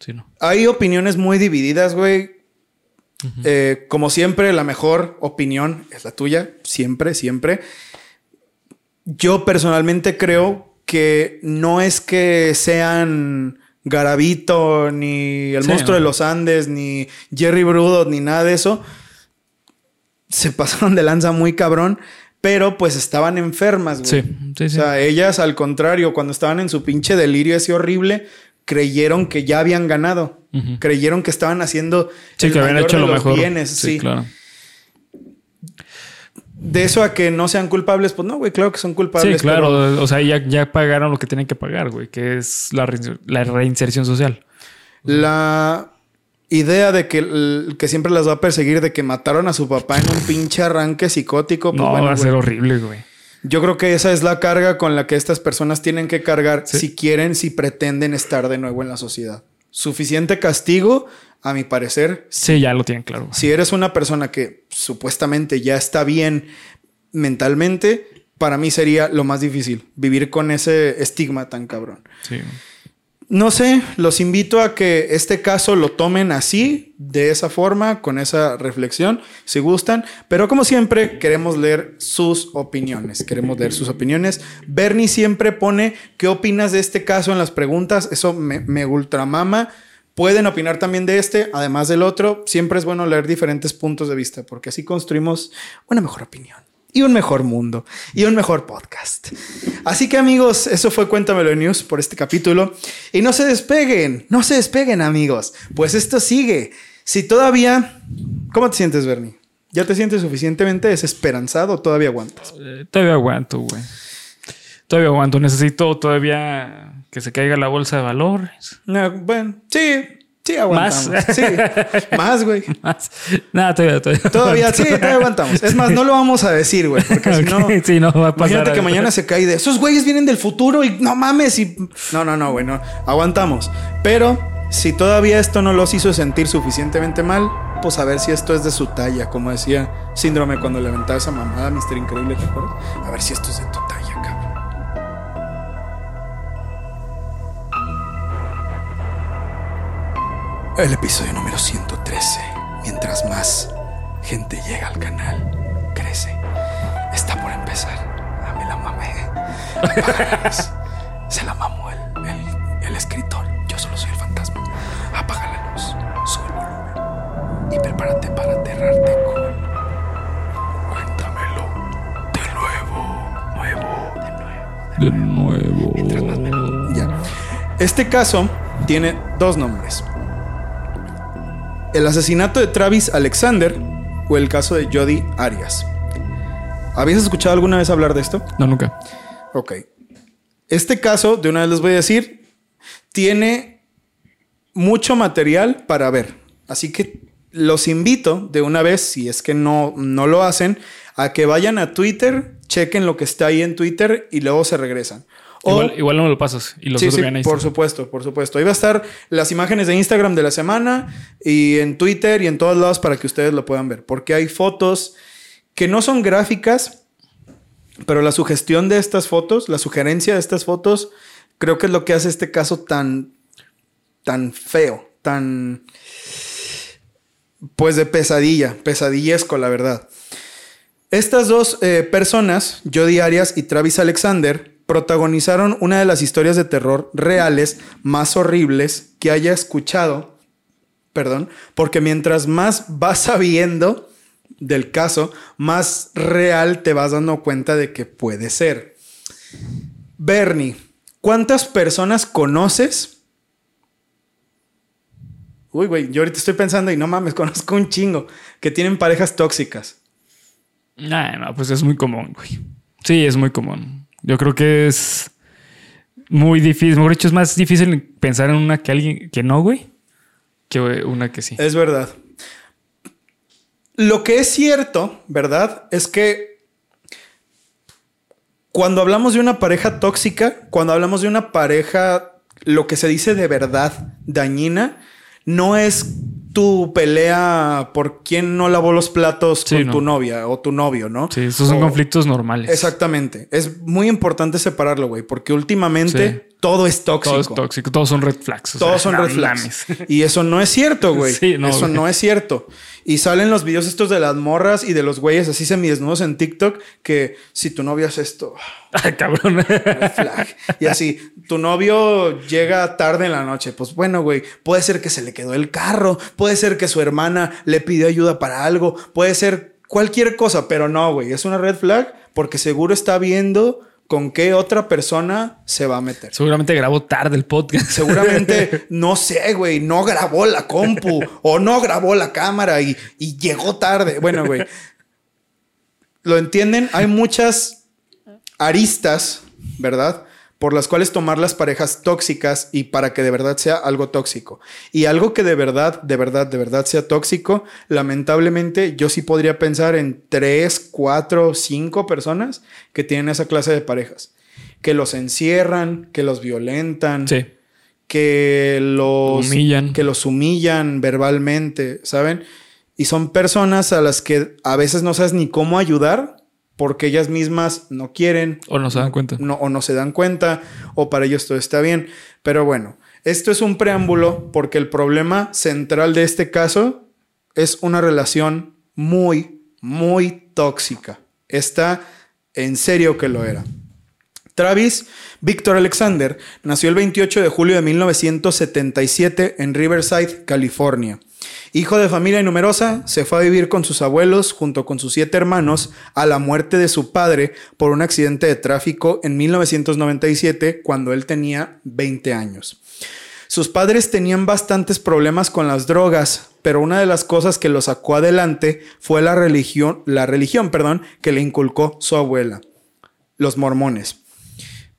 Sí, no. Hay opiniones muy divididas, güey. Eh, como siempre, la mejor opinión es la tuya. Siempre, siempre. Yo personalmente creo que no es que sean Garavito, ni el Sí, monstruo de los Andes, ni Jerry Brudo, ni nada de eso. Se pasaron de lanza muy cabrón, pero pues estaban enfermas, güey. Sí, sí, O sí. sea, ellas al contrario, cuando estaban en su pinche delirio ese horrible, creyeron que ya habían ganado. Creyeron que estaban haciendo sí, el que habían mayor hecho de lo los mejor. bienes, sí. claro. De eso a que no sean culpables, pues no, güey, claro que son culpables. Sí, claro. pero O sea, ya, ya pagaron lo que tienen que pagar, güey, que es la, rein- la reinserción social. La idea de que, que siempre las va a perseguir de que mataron a su papá en un pinche arranque psicótico, pues no, bueno, va a güey. ser horrible, güey. Yo creo que esa es la carga con la que estas personas tienen que cargar Sí. si quieren, si pretenden estar de nuevo en la sociedad. Suficiente castigo, a mi parecer, Sí, ya lo tienen claro. si eres una persona que supuestamente ya está bien mentalmente, para mí sería lo más difícil, vivir con ese estigma tan cabrón. Sí. No sé, los invito a que este caso lo tomen así, de esa forma, con esa reflexión, si gustan. Pero como siempre, queremos leer sus opiniones. Queremos leer sus opiniones. Bernie siempre pone qué opinas de este caso en las preguntas. Eso me, me ultramama. Pueden opinar también de este, además del otro. Siempre es bueno leer diferentes puntos de vista, porque así construimos una mejor opinión. Y un mejor mundo. Y un mejor podcast. Así que amigos, eso fue Cuéntamelo News por este capítulo. Y no se despeguen, no se despeguen amigos. Pues esto sigue. Si todavía... ¿Cómo te sientes, Bernie? ¿Ya te sientes suficientemente desesperanzado o todavía aguantas? Eh, todavía aguanto, güey. Todavía aguanto. Necesito todavía que se caiga la bolsa de valores. No, bueno, sí, sí aguantamos. ¿Más? Sí, más, güey. Más. Nada, todavía, todavía. Todavía, sí, todavía aguantamos. Es más, no lo vamos a decir, güey, porque si no... Sí, no va a pasar. Imagínate que mañana se cae de esos güeyes vienen del futuro y no mames y no, no, no, güey, no. Aguantamos. Pero si todavía esto no los hizo sentir suficientemente mal, pues a ver si esto es de su talla, como decía Síndrome cuando le aventaba esa mamada, Mister Increíble, ¿te acuerdas? A ver si esto es de tu talla, El episodio número 113. Mientras más gente llega al canal, crece. Está por empezar. A mí la mamé. Apágalas. Se la mamó el, el- el escritor. Yo solo soy el fantasma. Apaga la luz. Sube el volumen. Y prepárate para aterrarte con. Cuéntamelo. De nuevo. Nuevo. De nuevo. De nuevo. Ya. Este caso tiene dos nombres. El asesinato de Travis Alexander o el caso de Jody Arias. ¿Habías escuchado alguna vez hablar de esto? No, nunca. Ok. Este caso, de una vez les voy a decir, tiene mucho material para ver. Así que los invito de una vez, si es que no, no lo hacen, a que vayan a Twitter, chequen lo que está ahí en Twitter y luego se regresan. O- Igual, igual no lo pasas y lo Sí, sí, por supuesto, por supuesto. Ahí va a estar las imágenes de Instagram de la semana y en Twitter y en todos lados para que ustedes lo puedan ver. Porque hay fotos que no son gráficas, pero la sugestión de estas fotos, la sugerencia de estas fotos, creo que es lo que hace este caso tan, tan feo, tan, pues de pesadilla, pesadillesco, la verdad. Estas dos eh, personas, Jody Arias y Travis Alexander, protagonizaron una de las historias de terror reales más horribles que haya escuchado. Perdón, porque mientras más vas sabiendo del caso, más real te vas dando cuenta de que puede ser. Bernie, ¿cuántas personas conoces? Uy, güey, yo ahorita estoy pensando y no mames, conozco un chingo que tienen parejas tóxicas. Nah, no, pues es muy común, güey. Sí, es muy común. Yo creo que es muy difícil. Mejor dicho, es más difícil pensar en una que alguien que no, güey, que una que sí. Es verdad. Lo que es cierto, ¿verdad? Es que cuando hablamos de una pareja tóxica, cuando hablamos de una pareja, lo que se dice de verdad dañina, no es tu pelea por quién no lavó los platos Sí, con no. tu novia o tu novio, ¿no? Sí, estos son conflictos normales. Exactamente. Es muy importante separarlo, güey, porque últimamente todo es tóxico. Todo es tóxico. Todos son red flags. Todos sea, son red flags. Y eso no es cierto, güey. Sí, no, eso güey. no es cierto. Y salen los videos estos de las morras y de los güeyes así semidesnudos en TikTok que si tu novio hace esto, Ay, cabrón. red flag. Y así, tu novio llega tarde en la noche. Pues bueno, güey, puede ser que se le quedó el carro, puede ser que su hermana le pidió ayuda para algo, puede ser cualquier cosa, pero no, güey, es una red flag porque seguro está viendo con qué otra persona se va a meter. Seguramente grabó tarde el podcast. Seguramente, no sé, güey, no grabó la compu o no grabó la cámara y, y llegó tarde. Bueno, güey, ¿lo entienden? Hay muchas aristas, ¿verdad? Por las cuales tomar las parejas tóxicas y para que de verdad sea algo tóxico. Y algo que de verdad, de verdad, de verdad sea tóxico, lamentablemente yo sí podría pensar en tres, cuatro, cinco personas que tienen esa clase de parejas. Que los encierran, que los violentan, Sí. que los Humillan. que los humillan verbalmente, ¿saben? Y son personas a las que a veces no sabes ni cómo ayudar porque ellas mismas no quieren O no se dan cuenta. no, o no se dan cuenta o para ellos todo está bien. Pero bueno, esto es un preámbulo porque el problema central de este caso es una relación muy, muy tóxica. Está en serio que lo era. Travis Victor Alexander nació el 28 de julio de 1977 en Riverside, California. Hijo de familia numerosa, se fue a vivir con sus abuelos junto con sus siete hermanos a la muerte de su padre por un accidente de tráfico en 1997 cuando él tenía 20 años. Sus padres tenían bastantes problemas con las drogas, pero una de las cosas que lo sacó adelante fue la religión, la religión, perdón, que le inculcó su abuela, los mormones.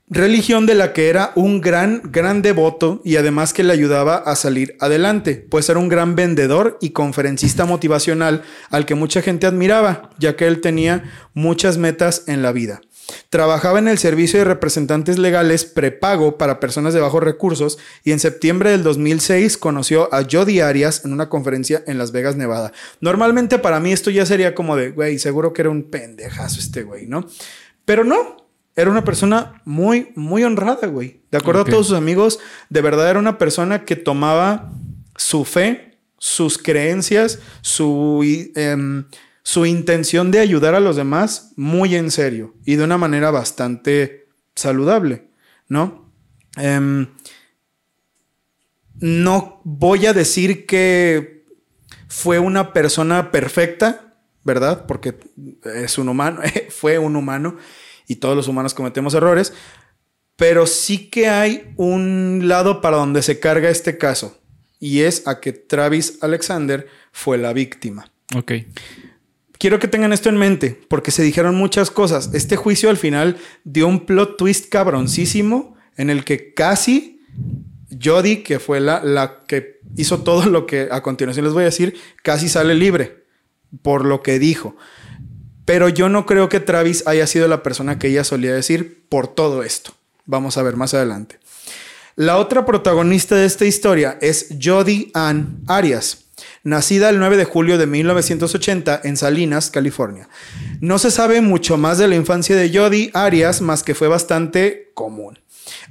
Religión de la que era un gran, gran devoto y además que le ayudaba a salir adelante, pues era un gran vendedor y conferencista motivacional al que mucha gente admiraba, ya que él tenía muchas metas en la vida. Trabajaba en el servicio de representantes legales prepago para personas de bajos recursos y en septiembre del 2006 conoció a Jody Arias en una conferencia en Las Vegas, Nevada. Normalmente para mí esto ya sería como de, güey, seguro que era un pendejazo este güey, ¿no? Pero no, era una persona muy, muy honrada, güey. De acuerdo a todos sus amigos, de verdad era una persona que tomaba su fe, sus creencias, su, em, su intención de ayudar a los demás muy en serio y de una manera bastante saludable, ¿no? Em, no voy a decir que fue una persona perfecta, ¿verdad? Porque es un humano, fue un humano y todos los humanos cometemos errores, pero sí que hay un lado para donde se carga este caso y es a que Travis Alexander fue la víctima. Ok. Quiero que tengan esto en mente, porque se dijeron muchas cosas. Este juicio al final dio un plot twist cabroncísimo en el que casi Jody, que fue la, la que hizo todo lo que a continuación les voy a decir, casi sale libre por lo que dijo. Pero yo no creo que Travis haya sido la persona que ella solía decir por todo esto. Vamos a ver más adelante. La otra protagonista de esta historia es Jody Ann Arias, nacida el 9 de julio de 1980 en Salinas, California. No se sabe mucho más de la infancia de Jody Arias, más que fue bastante común.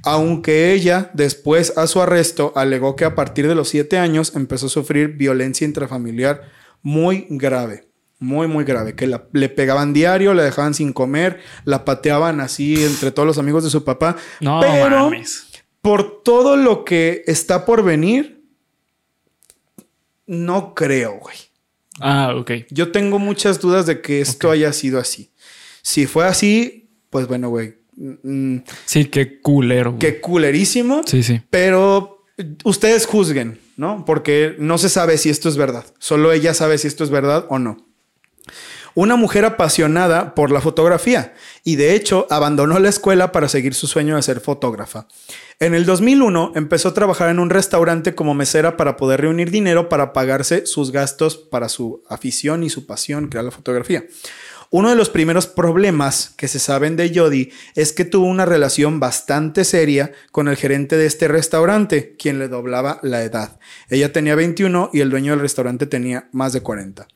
Aunque ella, después a su arresto, alegó que a partir de los 7 años empezó a sufrir violencia intrafamiliar muy grave. Muy, muy grave. Que la- le pegaban diario, la dejaban sin comer, la pateaban así entre todos los amigos de su papá. No Pero mames. por todo lo que está por venir, no creo, güey. Ah, ok. Yo tengo muchas dudas de que esto haya sido así. Si fue así, pues bueno, güey. mm, Sí, qué culero. güey. Qué culerísimo. Sí, sí. Pero ustedes juzguen, ¿no? Porque no se sabe si esto es verdad. Solo ella sabe si esto es verdad o no. Una mujer apasionada por la fotografía y de hecho abandonó la escuela para seguir su sueño de ser fotógrafa. En el 2001 empezó a trabajar en un restaurante como mesera para poder reunir dinero para pagarse sus gastos para su afición y su pasión, que era la fotografía. Uno de los primeros problemas que se saben de Jody es que tuvo una relación bastante seria con el gerente de este restaurante, quien le doblaba la edad. Ella tenía 21 y el dueño del restaurante tenía más de 40.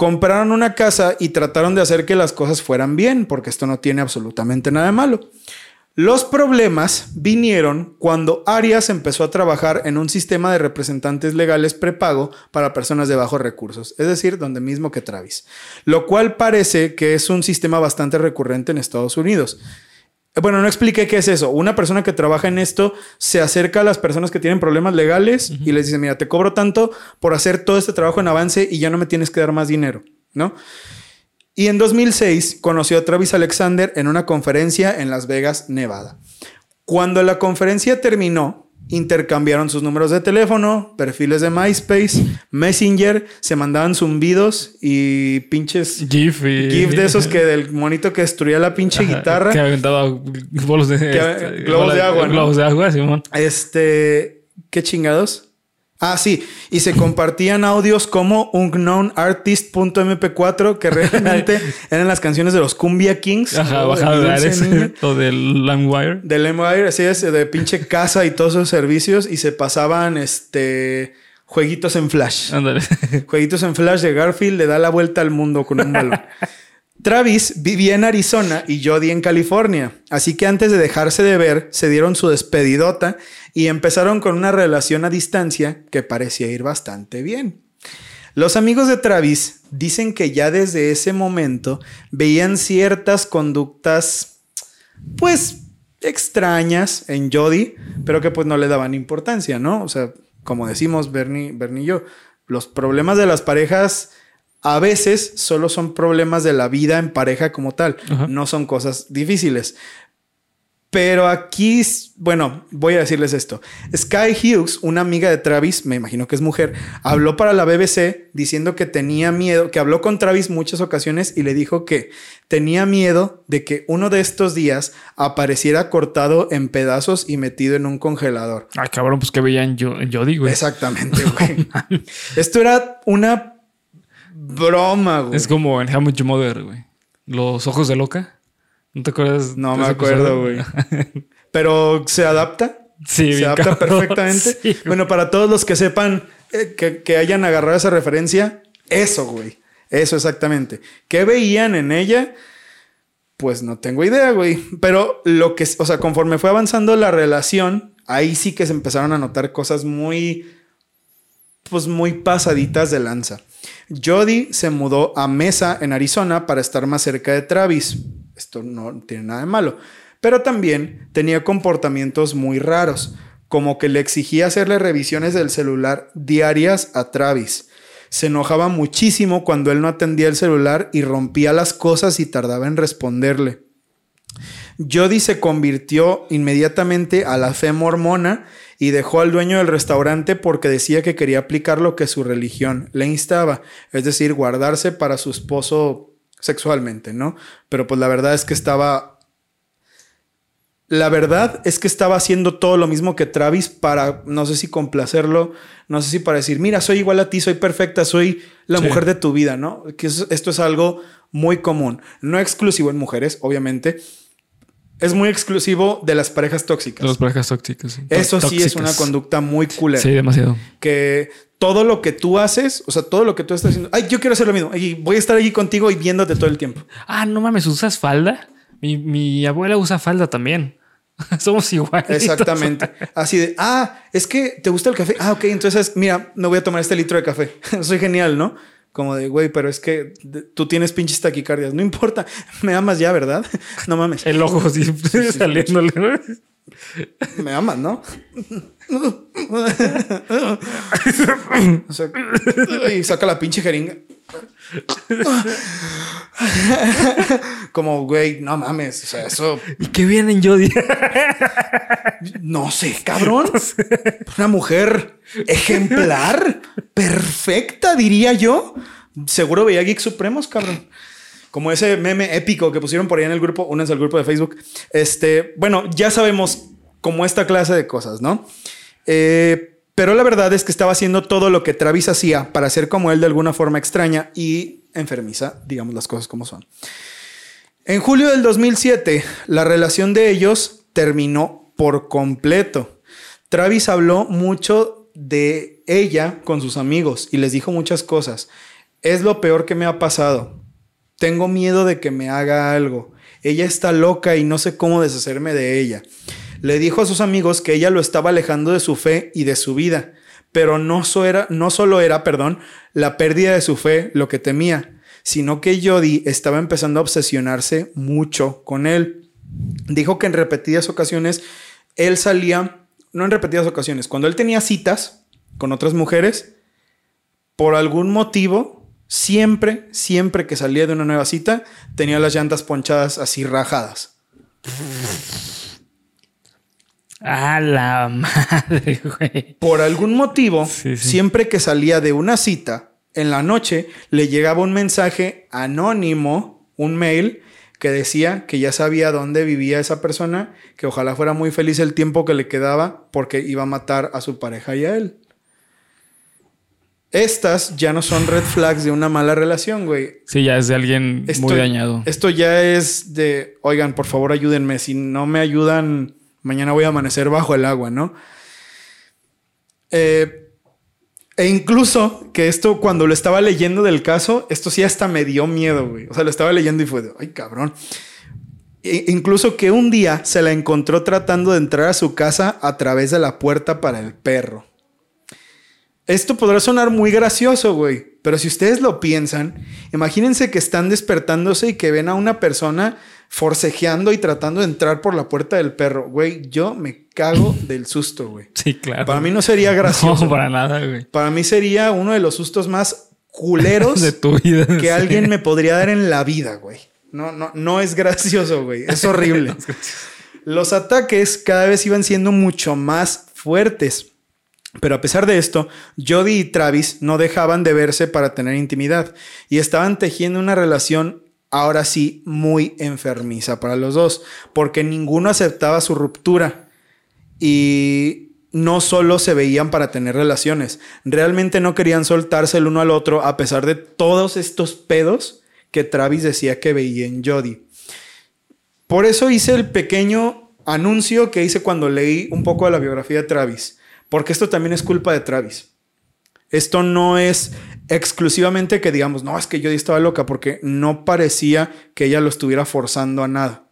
Compraron una casa y trataron de hacer que las cosas fueran bien, porque esto no tiene absolutamente nada de malo. Los problemas vinieron cuando Arias empezó a trabajar en un sistema de representantes legales prepago para personas de bajos recursos, es decir, donde mismo que Travis, lo cual parece que es un sistema bastante recurrente en Estados Unidos. Bueno, no expliqué qué es eso. Una persona que trabaja en esto se acerca a las personas que tienen problemas legales y les dice, mira, te cobro tanto por hacer todo este trabajo en avance y ya no me tienes que dar más dinero, ¿no? Y en 2006 conoció a Travis Alexander en una conferencia en Las Vegas, Nevada. Cuando la conferencia terminó, intercambiaron sus números de teléfono, perfiles de MySpace, Messenger, se mandaban zumbidos y pinches GIF y... GIF de esos que del monito que destruía la pinche guitarra. Que aventaba bolos de... este, globos de agua, ¿no? Globos de agua, Simón. Este... ¿Qué chingados? Ah, sí. Y se compartían audios como unknownartist.mp4 que realmente eran las canciones de los Cumbia Kings. Ajá, Mi de o del LimeWire. Del LimeWire, así es, de pinche casa y todos esos servicios. Y se pasaban, este... Jueguitos en Flash. Ándale. Jueguitos en Flash de Garfield le da la vuelta al mundo con un balón. Travis vivía en Arizona y Jody en California, así que antes de dejarse de ver, se dieron su despedidota y empezaron con una relación a distancia que parecía ir bastante bien. Los amigos de Travis dicen que ya desde ese momento veían ciertas conductas, pues, extrañas en Jody, pero que pues no le daban importancia, ¿no? O sea, como decimos Bernie, Bernie y yo, los problemas de las parejas a veces solo son problemas de la vida en pareja como tal, Ajá. no son cosas difíciles. Pero aquí, bueno, voy a decirles esto. Sky Hughes, una amiga de Travis, me imagino que es mujer, habló para la BBC diciendo que tenía miedo, que habló con Travis muchas ocasiones y le dijo que tenía miedo de que uno de estos días apareciera cortado en pedazos y metido en un congelador. Ay, cabrón, pues que veían yo, Jody, güey. Exactamente, güey. Esto era una broma, güey. Es como en How Much Mother, güey. Los ojos de loca. ¿No te acuerdas? No me acuerdo, güey. Pero se adapta. Sí, se adapta cabrón. perfectamente. Sí, bueno, para todos los que sepan eh, que, que hayan agarrado esa referencia, eso, güey. Eso exactamente. ¿Qué veían en ella? Pues no tengo idea, güey. Pero lo que, o sea, conforme fue avanzando la relación, ahí sí que se empezaron a notar cosas muy, pues muy pasaditas de lanza. Jody se mudó a Mesa, en Arizona, para estar más cerca de Travis. Esto no tiene nada de malo. Pero también tenía comportamientos muy raros, como que le exigía hacerle revisiones del celular diarias a Travis. Se enojaba muchísimo cuando él no atendía el celular y rompía las cosas y tardaba en responderle. Jody se convirtió inmediatamente a la fe mormona y dejó al dueño del restaurante porque decía que quería aplicar lo que su religión le instaba, es decir, guardarse para su esposo sexualmente, ¿no? Pero pues la verdad es que estaba... La verdad es que estaba haciendo todo lo mismo que Travis para, no sé si complacerlo, no sé si para decir, mira, soy igual a ti, soy perfecta, soy la Sí. mujer de tu vida, ¿no? Que esto es algo muy común, no exclusivo en mujeres, obviamente, es muy exclusivo de las parejas tóxicas. Las parejas tóxicas. sí. Eso sí es una conducta muy culera. Sí, demasiado. Que todo lo que tú haces, o sea, todo lo que tú estás haciendo, ay, yo quiero hacer lo mismo, y voy a estar allí contigo y viéndote todo el tiempo. Ah, no mames, ¿usas falda? Mi, mi abuela usa falda también. Somos iguales. Exactamente. Así de, ah, es que te gusta el café. Ah, ok, entonces, mira, no voy a tomar este litro de café. Soy genial, ¿no? Como de, güey, pero es que tú tienes pinches taquicardias. No importa, me amas ya, ¿verdad? No mames. El ojo así saliéndole. Me amas, ¿no? O sea, y saca la pinche jeringa. Como, güey, no mames. O sea, eso ¿Y qué viene en Jody? no sé, cabrón. Una mujer ejemplar, perfecta, diría yo. seguro veía Geek Supremos, cabrón. Como ese meme épico que pusieron por ahí en el grupo, únanse al grupo de Facebook. Este, bueno, ya sabemos como esta clase de cosas, ¿no? Eh, pero la verdad es que estaba haciendo todo lo que Travis hacía para ser como él de alguna forma extraña y enfermiza, digamos las cosas como son. En julio del 2007, la relación de ellos terminó por completo. Travis habló mucho de ella con sus amigos y les dijo muchas cosas. Es lo peor que me ha pasado. Tengo miedo de que me haga algo. Ella está loca y no sé cómo deshacerme de ella. Le dijo a sus amigos que ella lo estaba alejando de su fe y de su vida, pero no, era, solo era, perdón, la pérdida de su fe lo que temía, sino que Jody estaba empezando a obsesionarse mucho con él. Dijo que en repetidas ocasiones él salía, no en repetidas ocasiones, cuando él tenía citas con otras mujeres, por algún motivo, siempre, siempre que salía de una nueva cita, tenía las llantas ponchadas así rajadas. A la madre, güey. Por algún motivo, siempre que salía de una cita, en la noche le llegaba un mensaje anónimo, un mail, que decía que ya sabía dónde vivía esa persona, que ojalá fuera muy feliz el tiempo que le quedaba porque iba a matar a su pareja y a él. Estas ya no son red flags de una mala relación, güey. Sí, ya es de alguien muy dañado. Esto ya es de, oigan, por favor ayúdenme. Si no me ayudan, mañana voy a amanecer bajo el agua, ¿no? Eh, e incluso que esto, cuando lo estaba leyendo del caso, esto sí hasta me dio miedo, güey. O sea, lo estaba leyendo y fue de, ay, cabrón. E incluso que un día se la encontró tratando de entrar a su casa a través de la puerta para el perro. Esto podrá sonar muy gracioso, güey, pero si ustedes lo piensan, imagínense que están despertándose y que ven a una persona forcejeando y tratando de entrar por la puerta del perro. Güey, yo me cago del susto, güey. Sí, claro. Para mí no sería gracioso. No, para nada, güey. Para mí sería uno de los sustos más culeros de tu vida. Que alguien me podría dar en la vida, güey. No, no, no es gracioso, güey. Es horrible. los ataques cada vez iban siendo mucho más fuertes. Pero a pesar de esto, Jody y Travis no dejaban de verse para tener intimidad y estaban tejiendo una relación ahora sí muy enfermiza para los dos, porque ninguno aceptaba su ruptura y no solo se veían para tener relaciones, realmente no querían soltarse el uno al otro a pesar de todos estos pedos que Travis decía que veía en Jody. Por eso hice el pequeño anuncio que hice cuando leí un poco de la biografía de Travis porque esto también es culpa de Travis. Esto no es exclusivamente que digamos, no, es que yo estaba loca, porque no parecía que ella lo estuviera forzando a nada.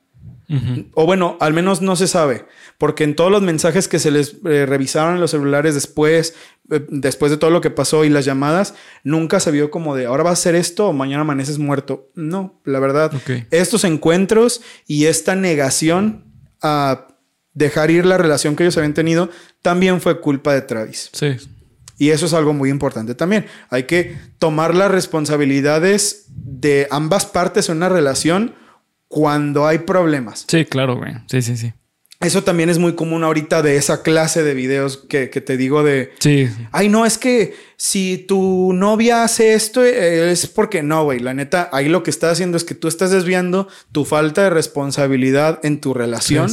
O bueno, al menos no se sabe, porque en todos los mensajes que se les eh, revisaron en los celulares después, eh, después de todo lo que pasó y las llamadas, nunca se vio como de ahora va a ser esto o mañana amaneces muerto. No, la verdad, estos encuentros y esta negación a dejar ir la relación que ellos habían tenido también fue culpa de Travis. Sí. Y eso es algo muy importante también. Hay que tomar las responsabilidades de ambas partes en una relación cuando hay problemas. Sí, claro, güey. Sí, sí, sí. Eso también es muy común ahorita de esa clase de videos que, te digo de... Sí. Ay, no, es que si tu novia hace esto eh, es porque no, güey. La neta, ahí lo que está haciendo es que tú estás desviando tu falta de responsabilidad en tu relación.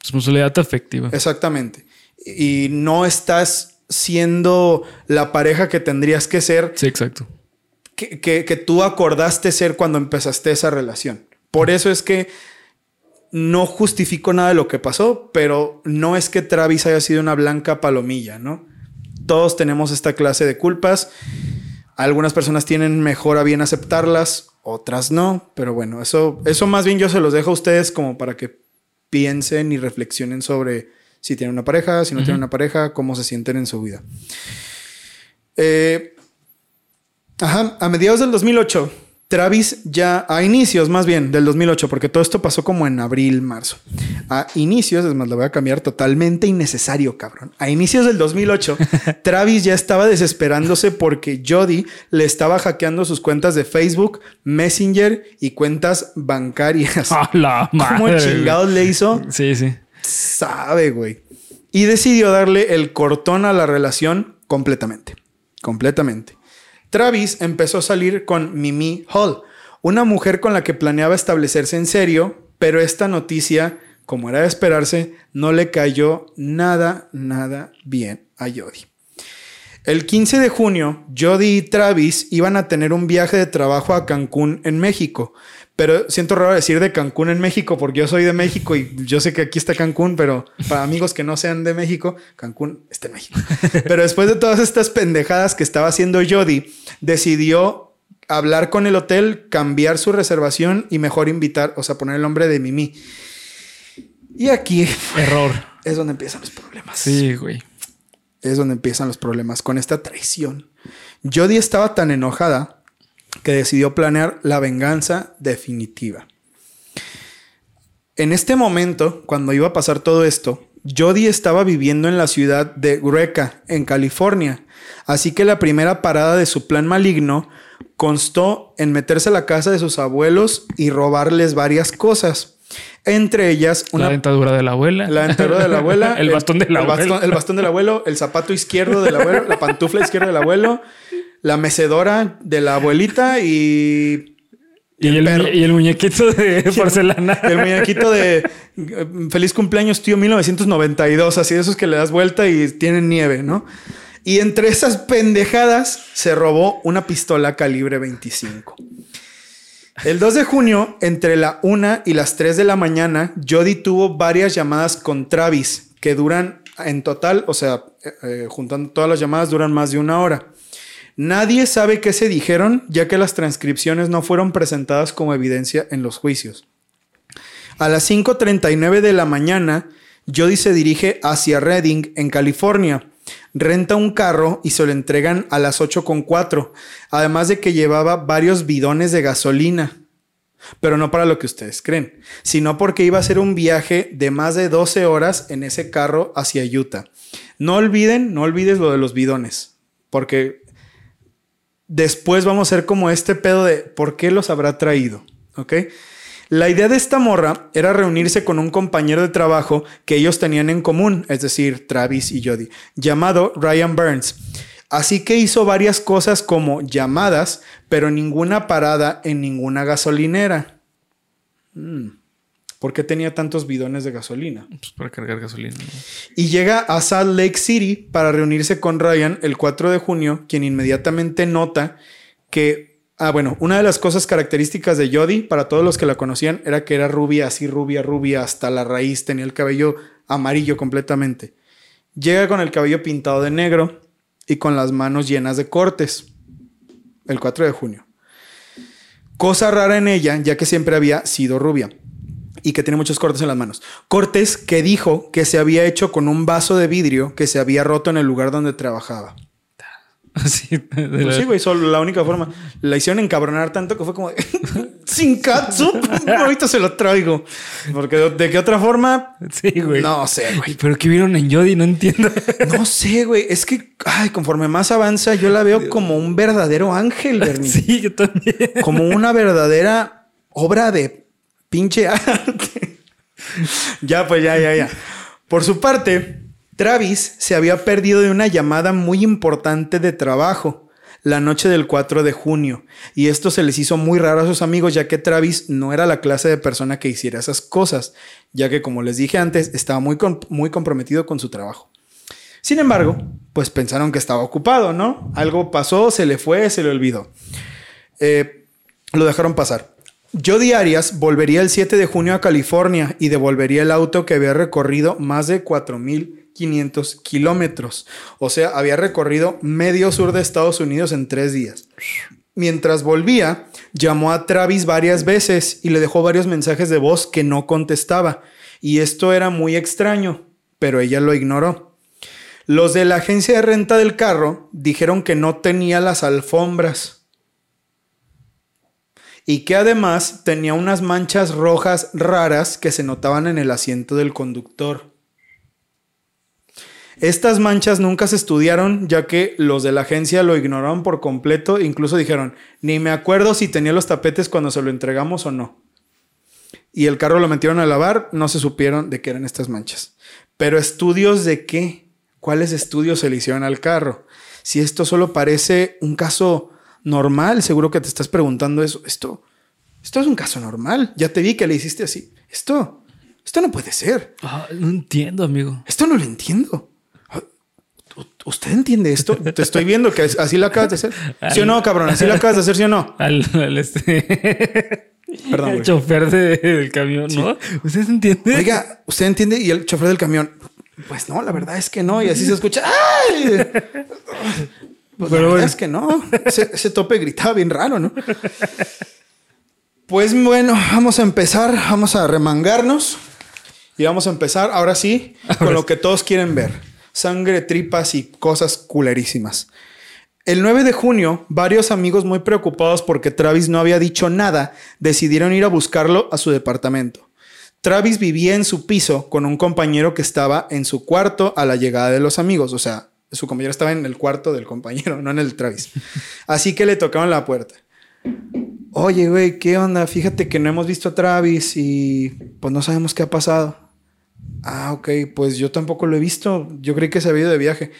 Responsabilidad afectiva. Exactamente. Y no estás siendo la pareja que tendrías que ser. Sí, exacto. Que, que, tú acordaste ser cuando empezaste esa relación. Por eso es que no justifico nada de lo que pasó, pero no es que Travis haya sido una blanca palomilla, ¿no? Todos tenemos esta clase de culpas. Algunas personas tienen mejor a bien aceptarlas, otras no, pero bueno, eso, eso más bien yo se los dejo a ustedes como para que piensen y reflexionen sobre si tienen una pareja, si no tienen una pareja, cómo se sienten en su vida. Eh, ajá, a mediados del 2008, Travis ya, a inicios más bien del 2008, porque todo esto pasó como en abril, marzo. A inicios, es más, lo voy a cambiar totalmente innecesario, cabrón. A inicios del 2008, Travis ya estaba desesperándose porque Jody le estaba hackeando sus cuentas de Facebook, Messenger y cuentas bancarias. ¡A la madre! ¿Cómo chingados le hizo? Sí, sí. Sabe, güey. Y decidió darle el cortón a la relación completamente. Completamente. Travis empezó a salir con Mimi Hall, una mujer con la que planeaba establecerse en serio, pero esta noticia, como era de esperarse, no le cayó nada, nada bien a Jody. El 15 de junio, Jody y Travis iban a tener un viaje de trabajo a Cancún, en México. Pero siento raro decir de Cancún en México porque yo soy de México y yo sé que aquí está Cancún, pero para amigos que no sean de México, Cancún está en México. Pero después de todas estas pendejadas que estaba haciendo Jody, decidió hablar con el hotel, cambiar su reservación y mejor invitar, o sea, poner el nombre de Mimi. Y aquí Error. es donde empiezan los problemas. Sí, güey. Es donde empiezan los problemas con esta traición. Jody estaba tan enojada que decidió planear la venganza definitiva. En este momento, cuando iba a pasar todo esto, Jody estaba viviendo en la ciudad de Greca, en California. Así que la primera parada de su plan maligno constó en meterse a la casa de sus abuelos y robarles varias cosas. Entre ellas, La una dentadura de la abuela. la dentadura de la abuela. el bastón del el abuelo. bastón- el bastón del abuelo, el zapato izquierdo del abuelo, la pantufla izquierda del abuelo, la mecedora de la abuelita y, Y el, perro. y el muñequito de porcelana. el muñequito de Feliz cumpleaños, tío 1992, así de esos que le das vuelta y tienen nieve, ¿no? Y entre esas pendejadas se robó una pistola calibre 25. El 2 de junio, entre la 1 y las 3 de la mañana, Jody tuvo varias llamadas con Travis, que duran en total, o sea, eh, eh, juntando todas las llamadas, duran más de una hora. Nadie sabe qué se dijeron, ya que las transcripciones no fueron presentadas como evidencia en los juicios. A las 5.39 de la mañana, Jody se dirige hacia Redding, en California. Renta un carro y se lo entregan a las 8.4, además de que llevaba varios bidones de gasolina. Pero no para lo que ustedes creen, sino porque iba a hacer un viaje de más de 12 horas en ese carro hacia Utah. No olviden, no olvides lo de los bidones, porque después vamos a ser como este pedo de por qué los habrá traído, ¿ok? La idea de esta morra era reunirse con un compañero de trabajo que ellos tenían en común, es decir, Travis y Jody, llamado Ryan Burns. Así que hizo varias cosas como llamadas, pero ninguna parada en ninguna gasolinera. Mm, ¿Por qué tenía tantos bidones de gasolina? Pues para cargar gasolina. ¿no? Y llega a Salt Lake City para reunirse con Ryan el 4 de junio, quien inmediatamente nota que, ah, bueno, una de las cosas características de Jody, para todos los que la conocían, era que era rubia, así rubia, rubia, hasta la raíz, tenía el cabello amarillo completamente. Llega con el cabello pintado de negro y con las manos llenas de cortes, el 4 de junio. Cosa rara en ella, ya que siempre había sido rubia y que tiene muchos cortes en las manos. Cortes que dijo que se había hecho con un vaso de vidrio que se había roto en el lugar donde trabajaba. Así. de Pues sí, güey, solo la única forma. La hicieron encabronar tanto que fue como sin catsup. Ahorita se lo traigo. Porque de, de qué otra forma, Sí, güey. no sé, güey. Pero ¿qué vieron en Jody? No entiendo. No sé, güey. Es que, ay, conforme más avanza, yo la veo como un verdadero ángel, Bernie. Sí, yo también. Como una verdadera obra de pinche arte. ya, pues ya, ya, ya. Por su parte, Travis se había perdido de una llamada muy importante de trabajo la noche del 4 de junio. Y esto se les hizo muy raro a sus amigos, ya que Travis no era la clase de persona que hiciera esas cosas, ya que, como les dije antes, estaba muy, muy comprometido con su trabajo. Sin embargo, pues pensaron que estaba ocupado, ¿no? Algo pasó, se le fue, se le olvidó. Eh, lo dejaron pasar. Jody Arias volvería el 7 de junio a California y devolvería el auto que había recorrido más de 4.500 kilómetros. O sea, había recorrido medio sur de Estados Unidos en tres días. Mientras volvía, llamó a Travis varias veces y le dejó varios mensajes de voz que no contestaba. Y esto era muy extraño, pero ella lo ignoró. Los de la agencia de renta del carro dijeron que no tenía las alfombras y que además tenía unas manchas rojas raras que se notaban en el asiento del conductor. Estas manchas nunca se estudiaron ya que los de la agencia lo ignoraron por completo, incluso dijeron, ni me acuerdo si tenía los tapetes cuando se lo entregamos o no. Y el carro lo metieron a lavar, no se supieron de qué eran estas manchas. Pero estudios de qué? ¿Cuáles estudios se le hicieron al carro? Si esto solo parece un caso normal. Seguro que te estás preguntando eso. Esto, esto es un caso normal. Ya te vi que le hiciste así. Esto, esto no puede ser. Ah, no entiendo, amigo. Esto no lo entiendo. ¿U- ¿Usted entiende esto? Te estoy viendo que así lo acabas de hacer. ¿Sí o no, cabrón? ¿Así lo acabas de hacer, sí o no? Al, al este. Perdón, el güey. chofer de- del camión, ¿no? ¿Usted entiende? Oiga, ¿usted entiende? Y el chofer del camión, pues no, la verdad es que no. Y así se escucha. ¡Ay! Pues Pero bueno. es que no. Ese, ese tope gritaba bien raro, ¿no? Pues bueno, vamos a empezar. Vamos a remangarnos. Y vamos a empezar, ahora sí, con lo que todos quieren ver. Sangre, tripas y cosas culerísimas. El 9 de junio, varios amigos muy preocupados porque Travis no había dicho nada, decidieron ir a buscarlo a su departamento. Travis vivía en su piso con un compañero que estaba en su cuarto a la llegada de los amigos. O sea, su compañero estaba en el cuarto del compañero, no en el Travis. Así que le tocaron la puerta. Oye, güey, ¿qué onda? Fíjate que no hemos visto a Travis y pues no sabemos qué ha pasado. Ah, ok, pues yo tampoco lo he visto. Yo creí que se había ido de viaje.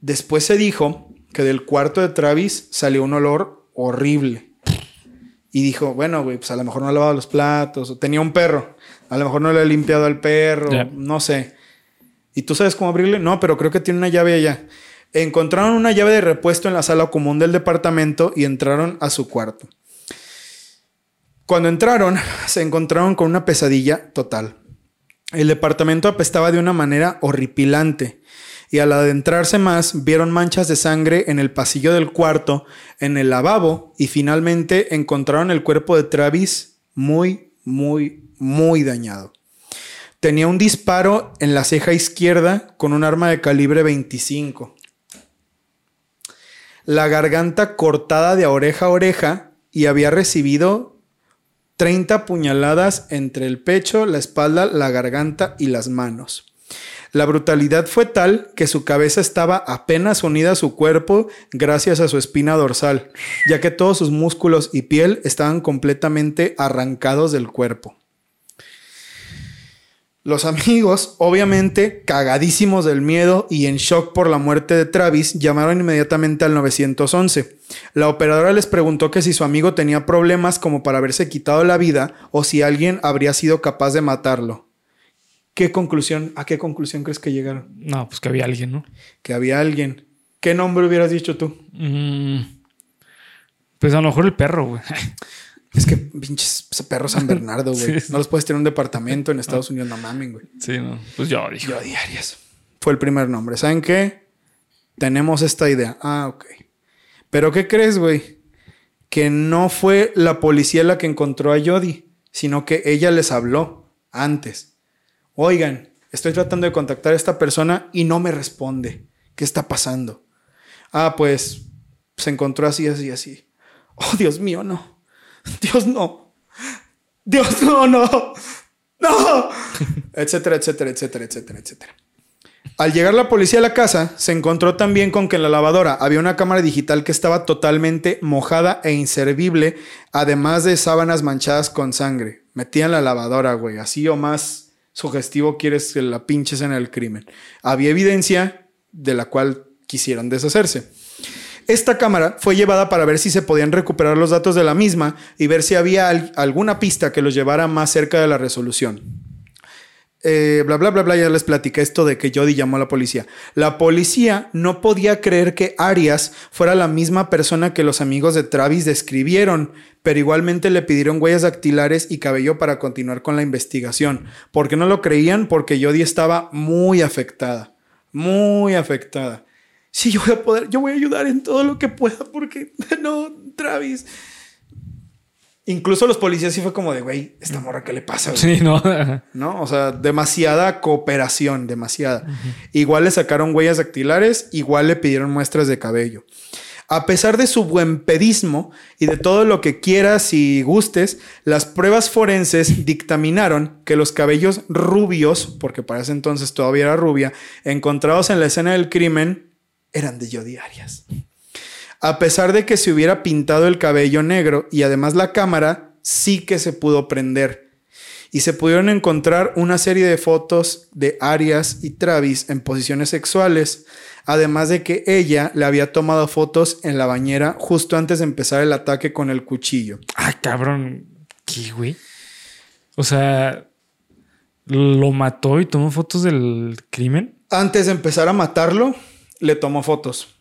Después se dijo que del cuarto de Travis salió un olor horrible. Y dijo, bueno, güey, pues a lo mejor no ha lavado los platos. O tenía un perro. A lo mejor no le ha limpiado al perro. No sé. ¿Y tú sabes cómo abrirle? No, pero creo que tiene una llave allá. Encontraron una llave de repuesto en la sala común del departamento y entraron a su cuarto. Cuando entraron, se encontraron con una pesadilla total. El departamento apestaba de una manera horripilante y al adentrarse más vieron manchas de sangre en el pasillo del cuarto, en el lavabo y finalmente encontraron el cuerpo de Travis muy, muy, muy dañado. Tenía un disparo en la ceja izquierda con un arma de calibre 25. La garganta cortada de oreja a oreja y había recibido 30 puñaladas entre el pecho, la espalda, la garganta y las manos. La brutalidad fue tal que su cabeza estaba apenas unida a su cuerpo gracias a su espina dorsal, ya que todos sus músculos y piel estaban completamente arrancados del cuerpo. Los amigos, obviamente cagadísimos del miedo y en shock por la muerte de Travis, llamaron inmediatamente al 911. La operadora les preguntó que si su amigo tenía problemas como para haberse quitado la vida o si alguien habría sido capaz de matarlo. ¿Qué conclusión, a qué conclusión crees que llegaron? No, pues que había alguien, ¿no? Que había alguien. ¿Qué nombre hubieras dicho tú? Mm, pues a lo mejor el perro, güey. Es que pinches perros San Bernardo, güey. Sí. No los puedes tener en un departamento en Estados Unidos, no mamen, güey. Sí, no. Pues yo dije. Yo diarias. Fue el primer nombre. ¿Saben qué? Tenemos esta idea. Ah, ok. Pero ¿qué crees, güey? Que no fue la policía la que encontró a Jody, sino que ella les habló antes. Oigan, estoy tratando de contactar a esta persona y no me responde. ¿Qué está pasando? Ah, pues se encontró así, así, así. Oh, Dios mío, no. Dios no. Dios no, no. No. etcétera, etcétera, etcétera, etcétera, etcétera. Al llegar la policía a la casa, se encontró también con que en la lavadora había una cámara digital que estaba totalmente mojada e inservible, además de sábanas manchadas con sangre. Metida en la lavadora, güey. Así o más sugestivo quieres que la pinches en el crimen. Había evidencia de la cual quisieron deshacerse. Esta cámara fue llevada para ver si se podían recuperar los datos de la misma y ver si había al- alguna pista que los llevara más cerca de la resolución. Eh, bla, bla, bla, bla, ya les platiqué esto de que Jody llamó a la policía. La policía no podía creer que Arias fuera la misma persona que los amigos de Travis describieron, pero igualmente le pidieron huellas dactilares y cabello para continuar con la investigación. ¿Por qué no lo creían? Porque Jody estaba muy afectada, muy afectada. Sí, yo voy a poder, yo voy a ayudar en todo lo que pueda porque no, Travis. Incluso los policías sí fue como de, güey, esta morra, ¿qué le pasa? güey?" Sí, no. ¿no? O sea, demasiada cooperación, demasiada. Igual le sacaron huellas dactilares, igual le pidieron muestras de cabello. A pesar de su buen pedismo y de todo lo que quieras y gustes, las pruebas forenses dictaminaron que los cabellos rubios, porque para ese entonces todavía era rubia, encontrados en la escena del crimen, eran de Jodi Arias. A pesar de que se hubiera pintado el cabello negro y además la cámara sí que se pudo prender. y se pudieron encontrar una serie de fotos de Arias y Travis en posiciones sexuales, además de que ella le había tomado fotos en la bañera justo antes de empezar el ataque con el cuchillo. Ah, cabrón. ¿Qué, güey? O sea, lo mató y tomó fotos del crimen. Antes de empezar a matarlo, le tomó fotos.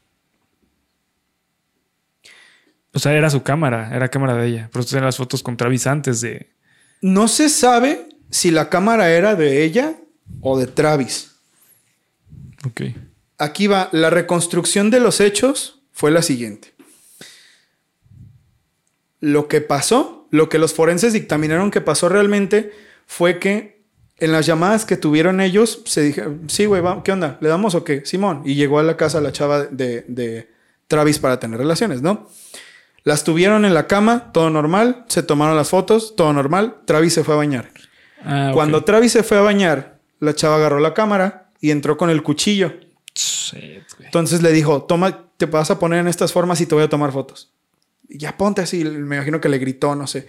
O sea, era su cámara, era cámara de ella. Pero usted las fotos con Travis antes de. No se sabe si la cámara era de ella o de Travis. Ok. Aquí va, la reconstrucción de los hechos fue la siguiente. Lo que pasó, lo que los forenses dictaminaron que pasó realmente fue que en las llamadas que tuvieron ellos, se dijeron, sí, güey, ¿qué onda? ¿Le damos o qué? Simón. Y llegó a la casa la chava de, de Travis para tener relaciones, ¿no? Las tuvieron en la cama, todo normal, se tomaron las fotos, todo normal, Travis se fue a bañar. Ah. Cuando Travis se fue a bañar, la chava agarró la cámara y entró con el cuchillo. Shit. Entonces le dijo, toma, te vas a poner en estas formas y te voy a tomar fotos. Y ya ponte así, me imagino que le gritó, no sé.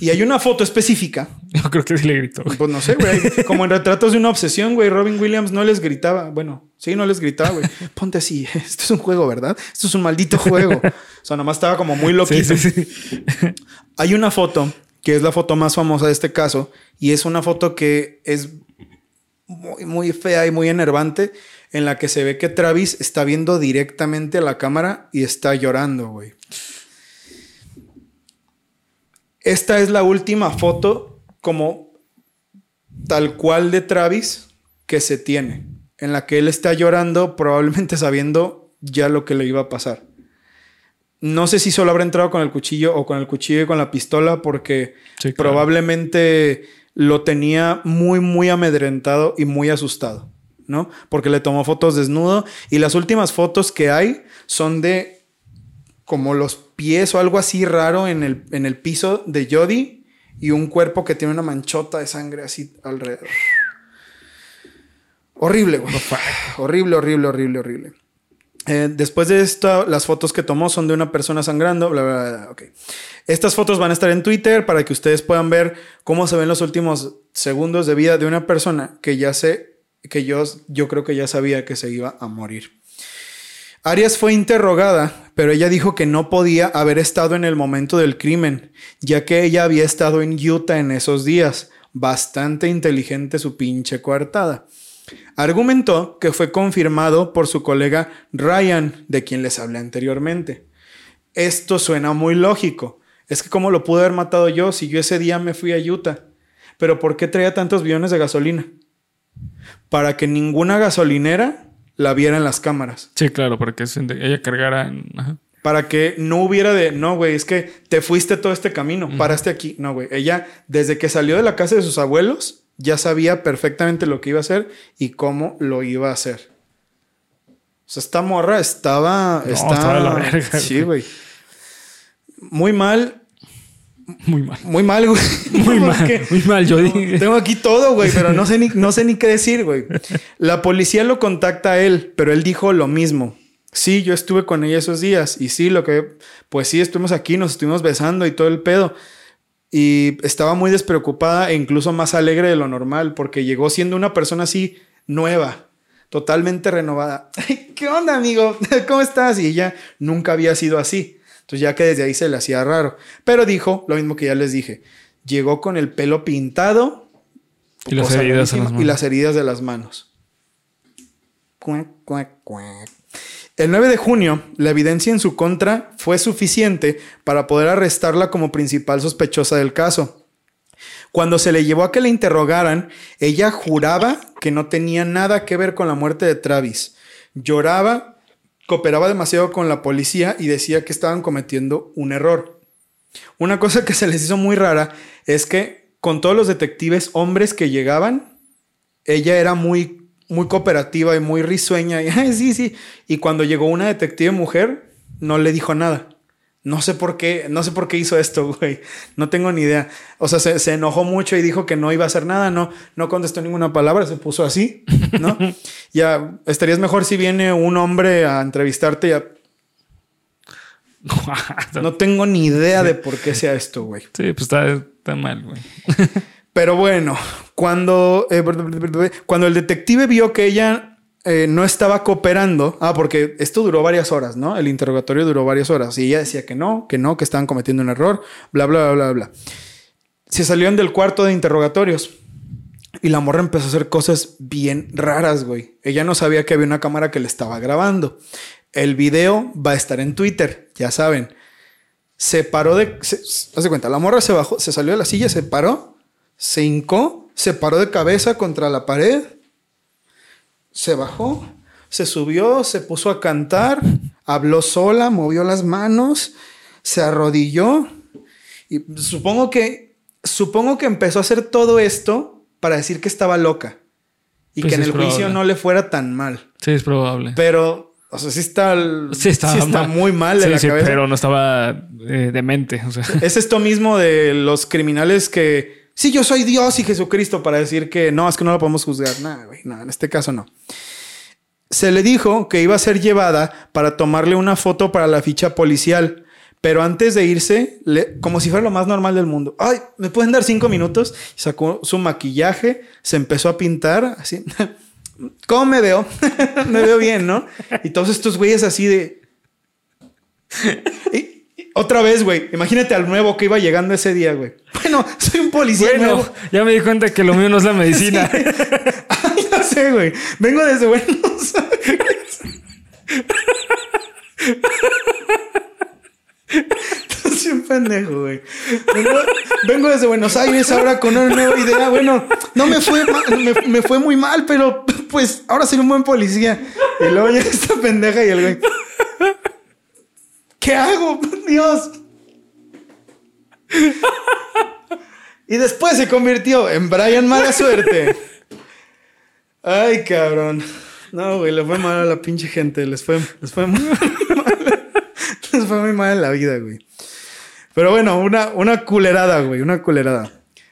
Y hay una foto específica, Yo creo que sí le gritó. güey. pues no sé, güey, como en retratos de una obsesión, güey, Robin Williams no les gritaba, bueno, sí, no les gritaba, güey. Ponte así, esto es un juego, ¿verdad? Esto es un maldito juego. O sea, nomás estaba como muy loquito. Sí, sí, sí. Hay una foto que es la foto más famosa de este caso y es una foto que es muy, muy fea y muy enervante en la que se ve que Travis está viendo directamente a la cámara y está llorando, güey. Esta es la última foto como tal cual de Travis que se tiene, en la que él está llorando probablemente sabiendo ya lo que le iba a pasar. No sé si solo habrá entrado con el cuchillo o con el cuchillo y con la pistola porque Sí, claro. probablemente lo tenía muy, muy amedrentado y muy asustado, ¿no? Porque le tomó fotos desnudo y las últimas fotos que hay son de como los pies o algo así raro en el, en el piso de Jody y un cuerpo que tiene una manchota de sangre así alrededor. Horrible, güey. Horrible, horrible, horrible, horrible. Eh, después de esto, las fotos que tomó son de una persona sangrando, bla, bla, bla. Ok. Estas fotos van a estar en Twitter para que ustedes puedan ver cómo se ven los últimos segundos de vida de una persona que ya sé, que yo, yo creo que ya sabía que se iba a morir. Arias fue interrogada, pero ella dijo que no podía haber estado en el momento del crimen, ya que ella había estado en Utah en esos días. Bastante inteligente su pinche coartada. Argumentó que fue confirmado por su colega Ryan, de quien les hablé anteriormente. Esto suena muy lógico. Es que cómo lo pude haber matado yo si yo ese día me fui a Utah. Pero ¿por qué traía tantos billones de gasolina? Para que ninguna gasolinera la viera en las cámaras. Sí, claro, para que ella cargara en. Ajá. Para que no hubiera de, no, güey, es que te fuiste todo este camino, paraste aquí. No, güey. Ella, desde que salió de la casa de sus abuelos, ya sabía perfectamente lo que iba a hacer y cómo lo iba a hacer. O sea, esta morra estaba. No, estaba de la verga, Sí, güey. Muy mal, Muy mal. muy mal, güey. Muy mal. Muy mal, yo dije. tengo aquí todo, güey, pero no sé, ni, no sé ni qué decir, güey. La policía lo contacta a él, pero él dijo lo mismo. Sí, yo estuve con ella esos días y sí, lo que, pues sí, estuvimos aquí, nos estuvimos besando y todo el pedo. Y estaba muy despreocupada e incluso más alegre de lo normal porque llegó siendo una persona así nueva, totalmente renovada. Ay, ¿Qué onda, amigo? ¿Cómo estás? Y ella nunca había sido así. Entonces ya que desde ahí se le hacía raro. Pero dijo lo mismo que ya les dije. Llegó con el pelo pintado. Y las heridas en rarísima, las Y manos. las heridas de las manos. Cuac, cuac, cuac. El 9 de junio, la evidencia en su contra fue suficiente para poder arrestarla como principal sospechosa del caso. Cuando se le llevó a que la interrogaran, ella juraba que no tenía nada que ver con la muerte de Travis. Lloraba, cooperaba demasiado con la policía y decía que estaban cometiendo un error. Una cosa que se les hizo muy rara es que con todos los detectives hombres que llegaban, ella era muy, muy cooperativa y muy risueña. Y, "Ay, sí, sí. Y cuando llegó una detective mujer, no le dijo nada. No sé por qué, no sé por qué hizo esto, güey. No tengo ni idea. O sea, se, se enojó mucho y dijo que no iba a hacer nada. No, no contestó ninguna palabra, se puso así, ¿no? ya estarías mejor si viene un hombre a entrevistarte. Ya no tengo ni idea de por qué sea esto, güey. Sí, pues está, está mal, güey. Pero bueno, cuando, eh, cuando el detective vio que ella eh, no estaba cooperando, ah, porque esto duró varias horas, ¿no? El interrogatorio duró varias horas y ella decía que no, que no, que estaban cometiendo un error, bla, bla, bla, bla, bla. Se salieron del cuarto de interrogatorios y la morra empezó a hacer cosas bien raras, güey. Ella no sabía que había una cámara que le estaba grabando. El video va a estar en Twitter, ya saben. Se paró de. Se, hace cuenta, la morra se bajó, se salió de la silla, se paró, se hincó, se paró de cabeza contra la pared, se bajó, se subió, se puso a cantar, habló sola, movió las manos, se arrodilló y supongo que supongo que empezó a hacer todo esto para decir que estaba loca y Pues que en el juicio no le fuera tan mal. Sí, es probable. Pero, o sea, sí está, Sí, sí está mal. muy mal de Sí, la sí, cabeza. pero no estaba eh, demente. O sea, Es esto mismo de los criminales que sí, yo soy Dios y Jesucristo para decir que no, es que no lo podemos juzgar. Nada, güey, no, en este caso no. Se le dijo que iba a ser llevada para tomarle una foto para la ficha policial, pero antes de irse, como si fuera lo más normal del mundo. Ay, ¿me pueden dar cinco minutos? Sacó su maquillaje, se empezó a pintar, así. ¿Cómo me veo? me veo bien, ¿no? Y todos estos güeyes así de. otra vez, güey. Imagínate al nuevo que iba llegando ese día, güey. Bueno, soy un policía bueno, nuevo. ya me di cuenta que lo mío no es la medicina. Ay, ya sé, güey. Vengo desde Buenos Aires. Estás un pendejo, güey. Vengo, vengo desde Buenos Aires ahora con una nueva idea. Bueno, no me fue ma- me, me fue muy mal, pero pues ahora soy un buen policía. Y luego llega esta pendeja y el güey. ¿Qué hago? Dios. Y después se convirtió en Brian Mala Suerte. Ay, cabrón. No, güey, le fue mal a la pinche gente. Les fue, les fue muy mal. Les fue muy mal en la vida, güey. Pero bueno, una, una culerada, güey, una culerada.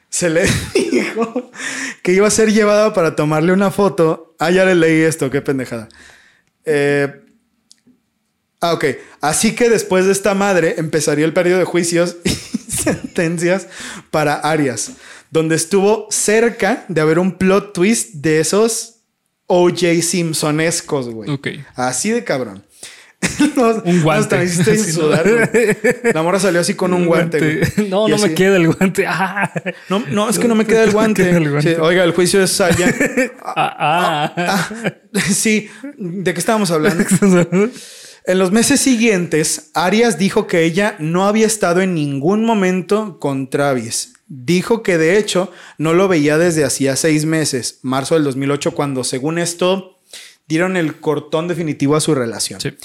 Se le dijo que iba a ser llevada para tomarle una foto. Ah, ya le leí esto, qué pendejada. Eh, ah, ok. Así que después de esta madre empezaría el periodo de juicios y sentencias para Arias, donde estuvo cerca de haber un plot twist de esos OJ Simpsonescos, güey. Ok. Así de cabrón. Nos- Un guante. Me hiciste sudar. La morra salió así con un, guante. güey. No, no así- me queda el guante. Ah, No, no, es que no me queda el guante. queda el guante. Sí, oiga, el juicio es allá. ah. Ah, sí, ¿de qué estábamos hablando? En los meses siguientes, Arias dijo que ella no había estado en ningún momento con Travis. Dijo que de hecho no lo veía desde hacía seis meses, marzo del 2008, cuando según esto dieron el cortón definitivo a su relación. Sí.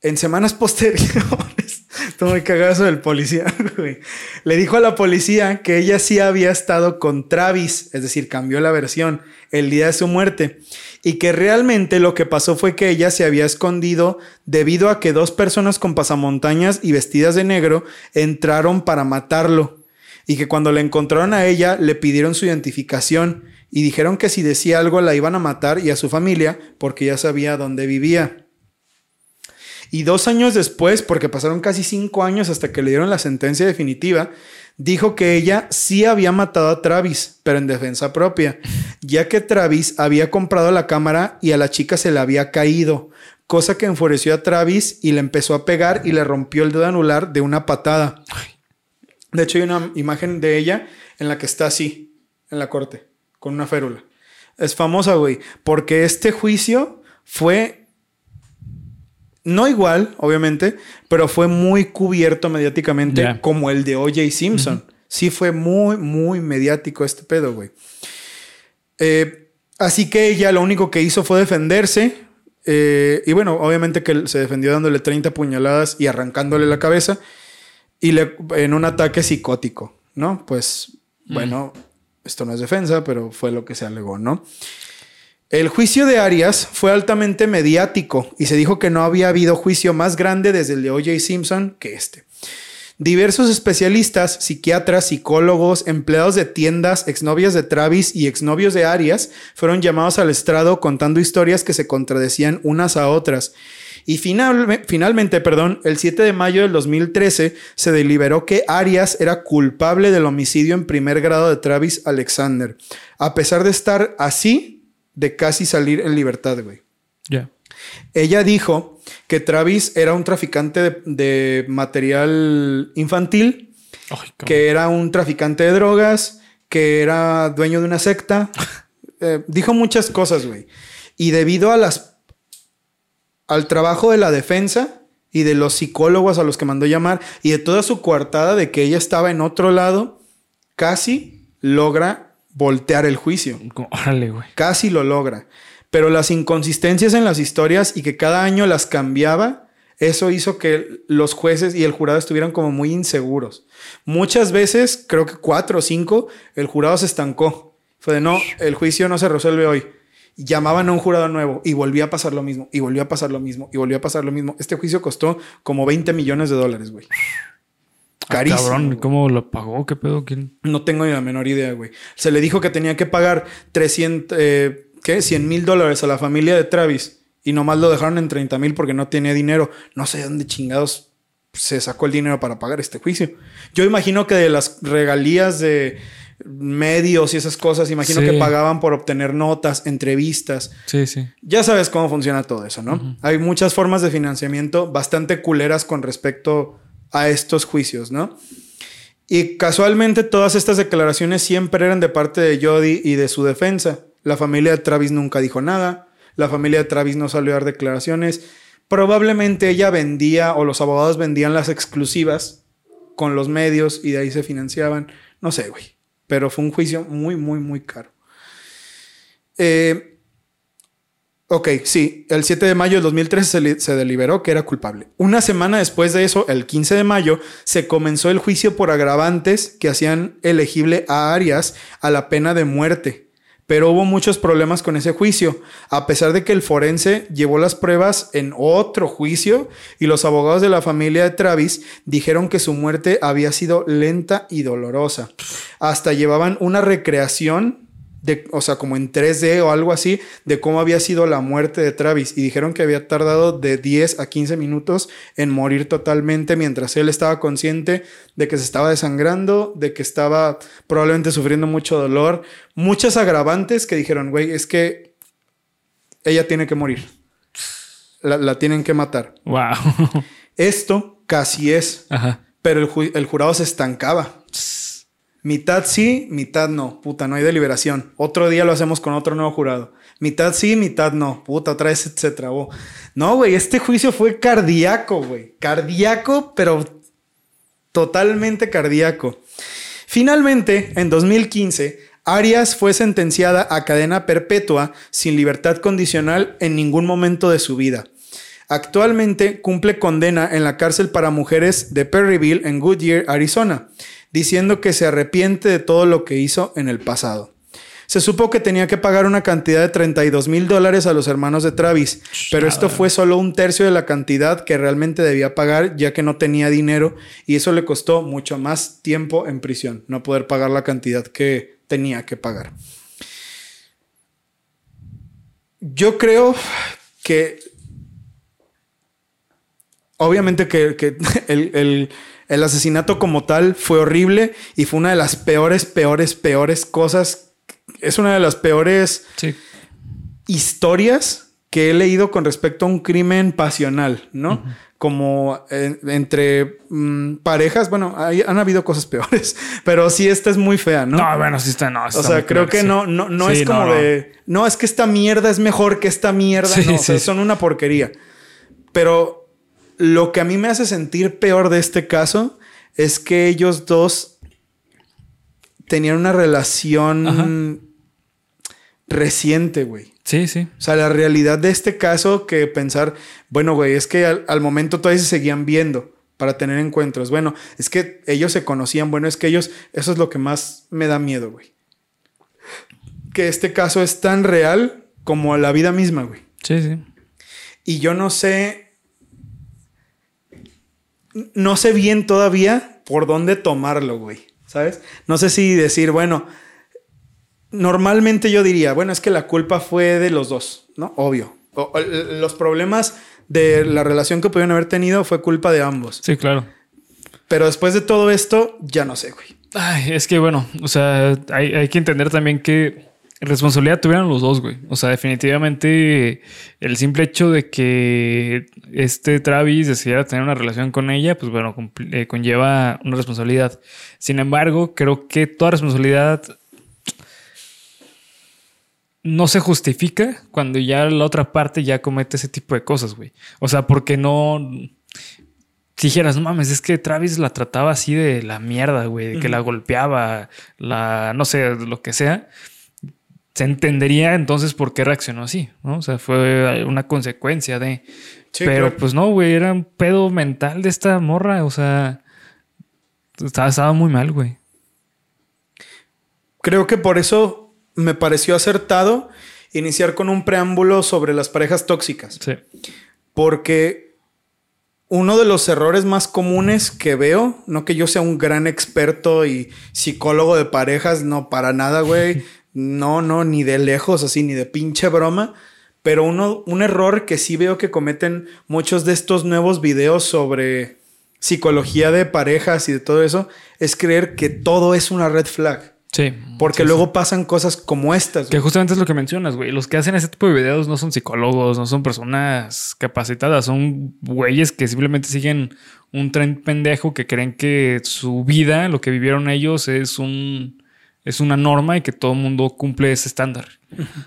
En semanas posteriores, muy cagazo del policía, güey. Le dijo a la policía que ella sí había estado con Travis, es decir, cambió la versión el día de su muerte. Y que realmente lo que pasó fue que ella se había escondido debido a que dos personas con pasamontañas y vestidas de negro entraron para matarlo. Y que cuando la encontraron a ella le pidieron su identificación y dijeron que si decía algo la iban a matar y a su familia porque ya sabía dónde vivía. Y dos años después, porque pasaron casi cinco años hasta que le dieron la sentencia definitiva, dijo que ella sí había matado a Travis, pero en defensa propia, ya que Travis había comprado la cámara y a la chica se le había caído, cosa que enfureció a Travis y le empezó a pegar y le rompió el dedo anular de una patada. De hecho, hay una imagen de ella en la que está así, en la corte, con una férula. Es famosa, güey, porque este juicio fue no igual, obviamente, pero fue muy cubierto mediáticamente como el de O.J. Simpson. Sí fue muy, muy mediático este pedo, güey. Eh, así que ella lo único que hizo fue defenderse. eh, y bueno, obviamente que se defendió dándole 30 puñaladas y arrancándole la cabeza. Y le, en un ataque psicótico, ¿no? Pues, bueno, esto no es defensa, pero fue lo que se alegó, ¿no? El juicio de Arias fue altamente mediático y se dijo que no había habido juicio más grande desde el de O.J. Simpson que este. Diversos especialistas, psiquiatras, psicólogos, empleados de tiendas, exnovias de Travis y exnovios de Arias fueron llamados al estrado contando historias que se contradecían unas a otras. Y final- finalmente, perdón, el 7 de mayo del 2013 se deliberó que Arias era culpable del homicidio en primer grado de Travis Alexander, a pesar de estar así de casi salir en libertad, güey. Ya. Ella dijo que Travis era un traficante de, de material infantil, que era un traficante de drogas, que era dueño de una secta. Eh, dijo muchas cosas, güey. Y debido a las al trabajo de la defensa y de los psicólogos a los que mandó llamar y de toda su coartada de que ella estaba en otro lado, casi logra voltear el juicio. Órale, güey. Casi lo logra. Pero las inconsistencias en las historias y que cada año las cambiaba, eso hizo que los jueces y el jurado estuvieran como muy inseguros. Muchas veces, creo que cuatro o cinco, el jurado se estancó. Fue de no, el juicio no se resuelve hoy. Llamaban a un jurado nuevo y volvía a pasar lo mismo, y volvió a pasar lo mismo, y volvió a pasar lo mismo. Este juicio costó como 20 millones de dólares, güey. Ah, Carísimo. cabrón. ¿cómo lo pagó? ¿Qué pedo? ¿Quién? No tengo ni la menor idea, güey. Se le dijo que tenía que pagar 300, eh, ¿qué? 100 mil dólares a la familia de Travis y nomás lo dejaron en 30 mil porque no tenía dinero. No sé de dónde chingados se sacó el dinero para pagar este juicio. Yo imagino que de las regalías de medios y esas cosas, imagino Sí. que pagaban por obtener notas, entrevistas. Sí, sí. Ya sabes cómo funciona todo eso, ¿no? Hay muchas formas de financiamiento bastante culeras con respecto a estos juicios, ¿no? Y casualmente todas estas declaraciones siempre eran de parte de Jody y de su defensa. La familia de Travis nunca dijo nada. La familia de Travis no salió a dar declaraciones. Probablemente ella vendía o los abogados vendían las exclusivas con los medios y de ahí se financiaban. No sé, güey. Pero fue un juicio muy, muy, muy caro. Eh, Ok, sí, el 7 de mayo del 2013 se, se deliberó que era culpable. Una semana después de eso, el 15 de mayo, se comenzó el juicio por agravantes que hacían elegible a Arias a la pena de muerte. Pero hubo muchos problemas con ese juicio, a pesar de que el forense llevó las pruebas en otro juicio y los abogados de la familia de Travis dijeron que su muerte había sido lenta y dolorosa. Hasta llevaban una recreación de, o sea, como en 3D o algo así, de cómo había sido la muerte de Travis. Y dijeron que había tardado de 10 a 15 minutos en morir totalmente mientras él estaba consciente de que se estaba desangrando, de que estaba probablemente sufriendo mucho dolor. Muchas agravantes que dijeron, güey, es que ella tiene que morir. La, la tienen que matar. Wow. Esto casi es, Ajá. pero el, ju- el jurado se estancaba. Mitad sí, mitad no. Puta, no hay deliberación. Otro día lo hacemos con otro nuevo jurado. Mitad sí, mitad no. Puta, otra vez se trabó. No, güey, este juicio fue cardíaco, güey. Cardíaco, pero totalmente cardíaco. Finalmente, en 2015, Arias fue sentenciada a cadena perpetua sin libertad condicional en ningún momento de su vida. Actualmente cumple condena en la cárcel para mujeres de Perryville en Goodyear, Arizona, diciendo que se arrepiente de todo lo que hizo en el pasado. Se supo que tenía que pagar una cantidad de 32 mil dólares a los hermanos de Travis, pero esto fue solo un tercio de la cantidad que realmente debía pagar ya que no tenía dinero y eso le costó mucho más tiempo en prisión, no poder pagar la cantidad que tenía que pagar. Yo creo que obviamente que, que el, el- el asesinato como tal fue horrible y fue una de las peores, peores, peores cosas. Es una de las peores Sí. historias que he leído con respecto a un crimen pasional, ¿no? Como eh, entre mm, parejas, bueno, hay- han habido cosas peores, pero sí esta es muy fea, ¿no? No, bueno, sí está, no. o sea, creo que no, no, no es como de, no, es que esta mierda es mejor que esta mierda, Sí, no, o sea, sí. son una porquería. Pero lo que a mí me hace sentir peor de este caso es que ellos dos tenían una relación reciente, güey. Sí, sí. O sea, la realidad de este caso que pensar, bueno, güey, es que al, al momento todavía se seguían viendo para tener encuentros. Bueno, es que ellos se conocían, bueno, es que ellos, eso es lo que más me da miedo, güey. Que este caso es tan real como la vida misma, güey. Sí, sí. Y yo no sé, no sé bien todavía por dónde tomarlo, güey. ¿Sabes? No sé si decir, bueno, normalmente yo diría, bueno, es que la culpa fue de los dos, ¿no? Obvio. O- o- los problemas de la relación que pudieron haber tenido fue culpa de ambos. Sí, claro. Pero después de todo esto, ya no sé, güey. Ay, es que bueno, o sea, hay, hay que entender también que responsabilidad tuvieron los dos, güey. O sea, definitivamente el simple hecho de que este Travis decidiera tener una relación con ella, pues bueno, eh, conlleva una responsabilidad. Sin embargo, creo que toda responsabilidad no se justifica cuando ya la otra parte ya comete ese tipo de cosas, güey. O sea, porque no... Si dijeras, no mames, es que Travis la trataba así de la mierda, güey, de que la golpeaba, la, no sé, lo que sea, se entendería entonces por qué reaccionó así, ¿no? O sea, fue una consecuencia de... Sí, Pero claro. pues no, güey, era un pedo mental de esta morra, o sea, estaba, estaba muy mal, güey. Creo que por eso me pareció acertado iniciar con un preámbulo sobre las parejas tóxicas. Sí. Porque uno de los errores más comunes que veo, no que yo sea un gran experto y psicólogo de parejas, no para nada, güey. No, no, ni de lejos, así, ni de pinche broma. Pero uno, un error que sí veo que cometen muchos de estos nuevos videos sobre psicología de parejas y de todo eso, es creer que todo es una red flag. Sí. Porque Sí, luego pasan cosas como estas. Que justamente es lo que mencionas, güey. Los que hacen ese tipo de videos no son psicólogos, no son personas capacitadas, son güeyes que simplemente siguen un tren pendejo que creen que su vida, lo que vivieron ellos, es un es una norma y que todo el mundo cumple ese estándar.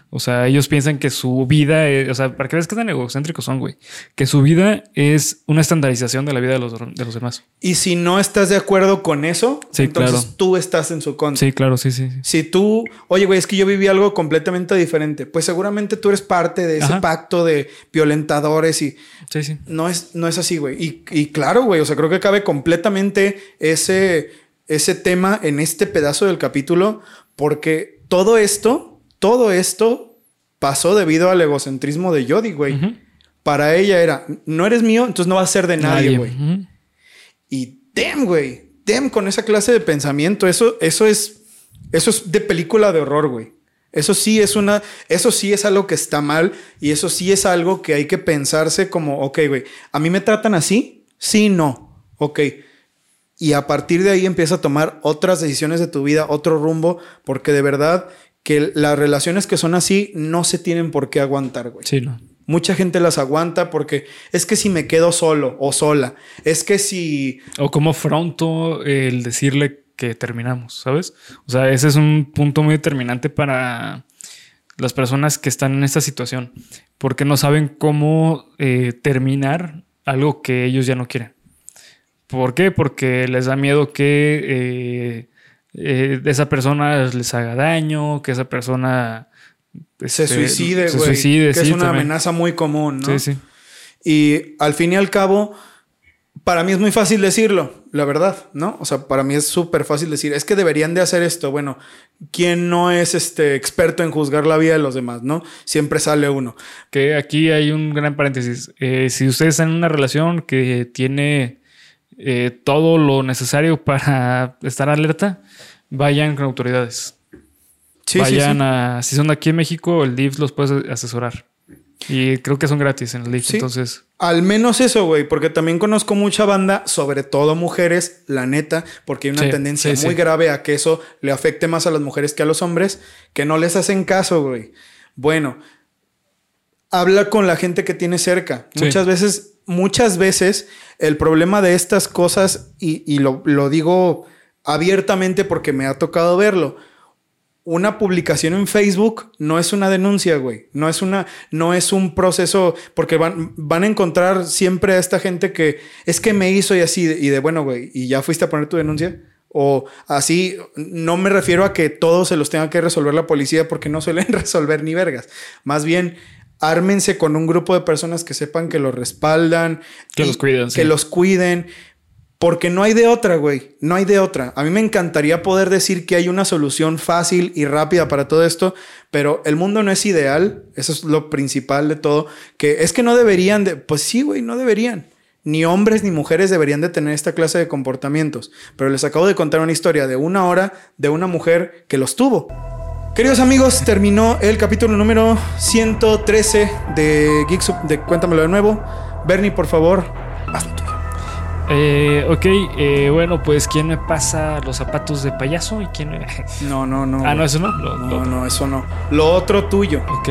O sea, ellos piensan que su vida, es- o sea, para que veas qué tan egocéntricos son, güey, que su vida es una estandarización de la vida de los, de los demás. Y si no estás de acuerdo con eso, Sí, entonces claro. tú estás en su contra. Sí, claro, sí, sí. sí. Si tú, oye, güey, es que yo viví algo completamente diferente, pues seguramente tú eres parte de ese Ajá. pacto de violentadores y Sí, sí. no es, no es así, güey. Y, y claro, güey, o sea, creo que cabe completamente ese, ese tema en este pedazo del capítulo, porque todo esto, todo esto pasó debido al egocentrismo de Jodie, güey. Para ella era, no eres mío, entonces no vas a ser de nadie, güey. Y damn, güey. Damn con esa clase de pensamiento. Eso, eso es. Eso es de película de horror, güey. Eso sí es una. Eso sí es algo que está mal. Y eso sí es algo que hay que pensarse como, ok, güey. ¿A mí me tratan así? Sí, no. Ok. Y a partir de ahí empieza a tomar otras decisiones de tu vida, otro rumbo, porque de verdad que las relaciones que son así no se tienen por qué aguantar, güey. Sí, no. Mucha gente las aguanta porque es que si me quedo solo o sola, es que si O cómo afronto el decirle que terminamos, ¿sabes? O sea, ese es un punto muy determinante para las personas que están en esta situación, porque no saben cómo eh, terminar algo que ellos ya no quieren. ¿Por qué? Porque les da miedo que eh, eh, esa persona les haga daño, que esa persona se este, suicide, se güey. suicide, que sí, es una también. amenaza muy común, ¿no? Sí, sí. Y al fin y al cabo, para mí es muy fácil decirlo, la verdad, ¿no? O sea, para mí es súper fácil decir, es que deberían de hacer esto. Bueno, ¿quién no es este experto en juzgar la vida de los demás, no? Siempre sale uno. Que aquí hay un gran paréntesis. Eh, si ustedes están en una relación que tiene eh, todo lo necesario para estar alerta, vayan con autoridades. Sí, vayan sí. a. Si son aquí en México, el DIF los puede asesorar. Y creo que son gratis en el DIF. Sí. Entonces, Al menos eso, güey, porque también conozco mucha banda, sobre todo mujeres, la neta, porque hay una tendencia muy grave a que eso le afecte más a las mujeres que a los hombres, que no les hacen caso, güey. Bueno, habla con la gente que tiene cerca. Sí. Muchas veces, muchas veces, el problema de estas cosas, y, y lo, lo digo abiertamente porque me ha tocado verlo, una publicación en Facebook no es una denuncia, güey. No es una, no es un proceso, porque van, van a encontrar siempre a esta gente que es que me hizo y así, y de bueno, güey, y ya fuiste a poner tu denuncia. O así, no me refiero a que todos se los tenga que resolver la policía porque no suelen resolver ni vergas. Más bien, ármense con un grupo de personas que sepan que los respaldan, Que los cuiden, que sí. los cuiden. Porque no hay de otra, güey. No hay de otra. A mí me encantaría poder decir que hay una solución fácil y rápida para todo esto, pero el mundo no es ideal. Eso es lo principal de todo. Que es que no deberían de... Pues sí, güey, no deberían. Ni hombres ni mujeres deberían de tener esta clase de comportamientos. Pero les acabo de contar una historia de una hora de una mujer que los tuvo. Queridos amigos, terminó el capítulo número 113 de Geeks de Cuéntamelo de nuevo. Bernie, por favor, haz lo tuyo. Eh, ok, eh, bueno, pues ¿quién me pasa los zapatos de payaso? ¿Y quién me... No, no, no. ah, no, eso no. Lo- No, lo- no, eso no. Lo otro tuyo. Ok,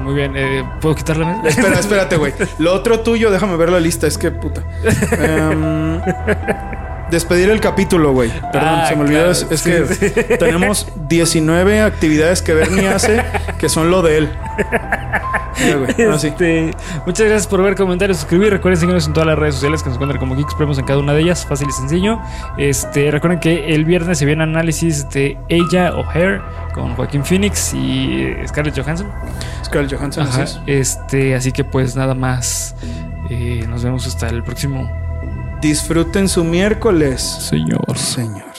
muy bien. Eh, ¿Puedo quitar la mesa? Espera, espérate, güey. Lo otro tuyo, déjame ver la lista, es que puta. Em, despedir el capítulo, güey. Perdón, Ah, se me olvidó. claro, es es sí, que sí. tenemos 19 actividades que Bernie hace que son lo de él. Mira, güey. Ahora sí. Este, muchas gracias por ver, comentar y suscribir. Recuerden seguirnos en todas las redes sociales que nos encuentran como Geeks Premos en cada una de ellas. Fácil y sencillo. Este, recuerden que el viernes se viene análisis de ella o Hair con Joaquín Phoenix y Scarlett Johansson. Scarlett Johansson, Ajá, así Este, así que pues nada más. Eh, nos vemos hasta el próximo. Disfruten su miércoles. Señor. Señor.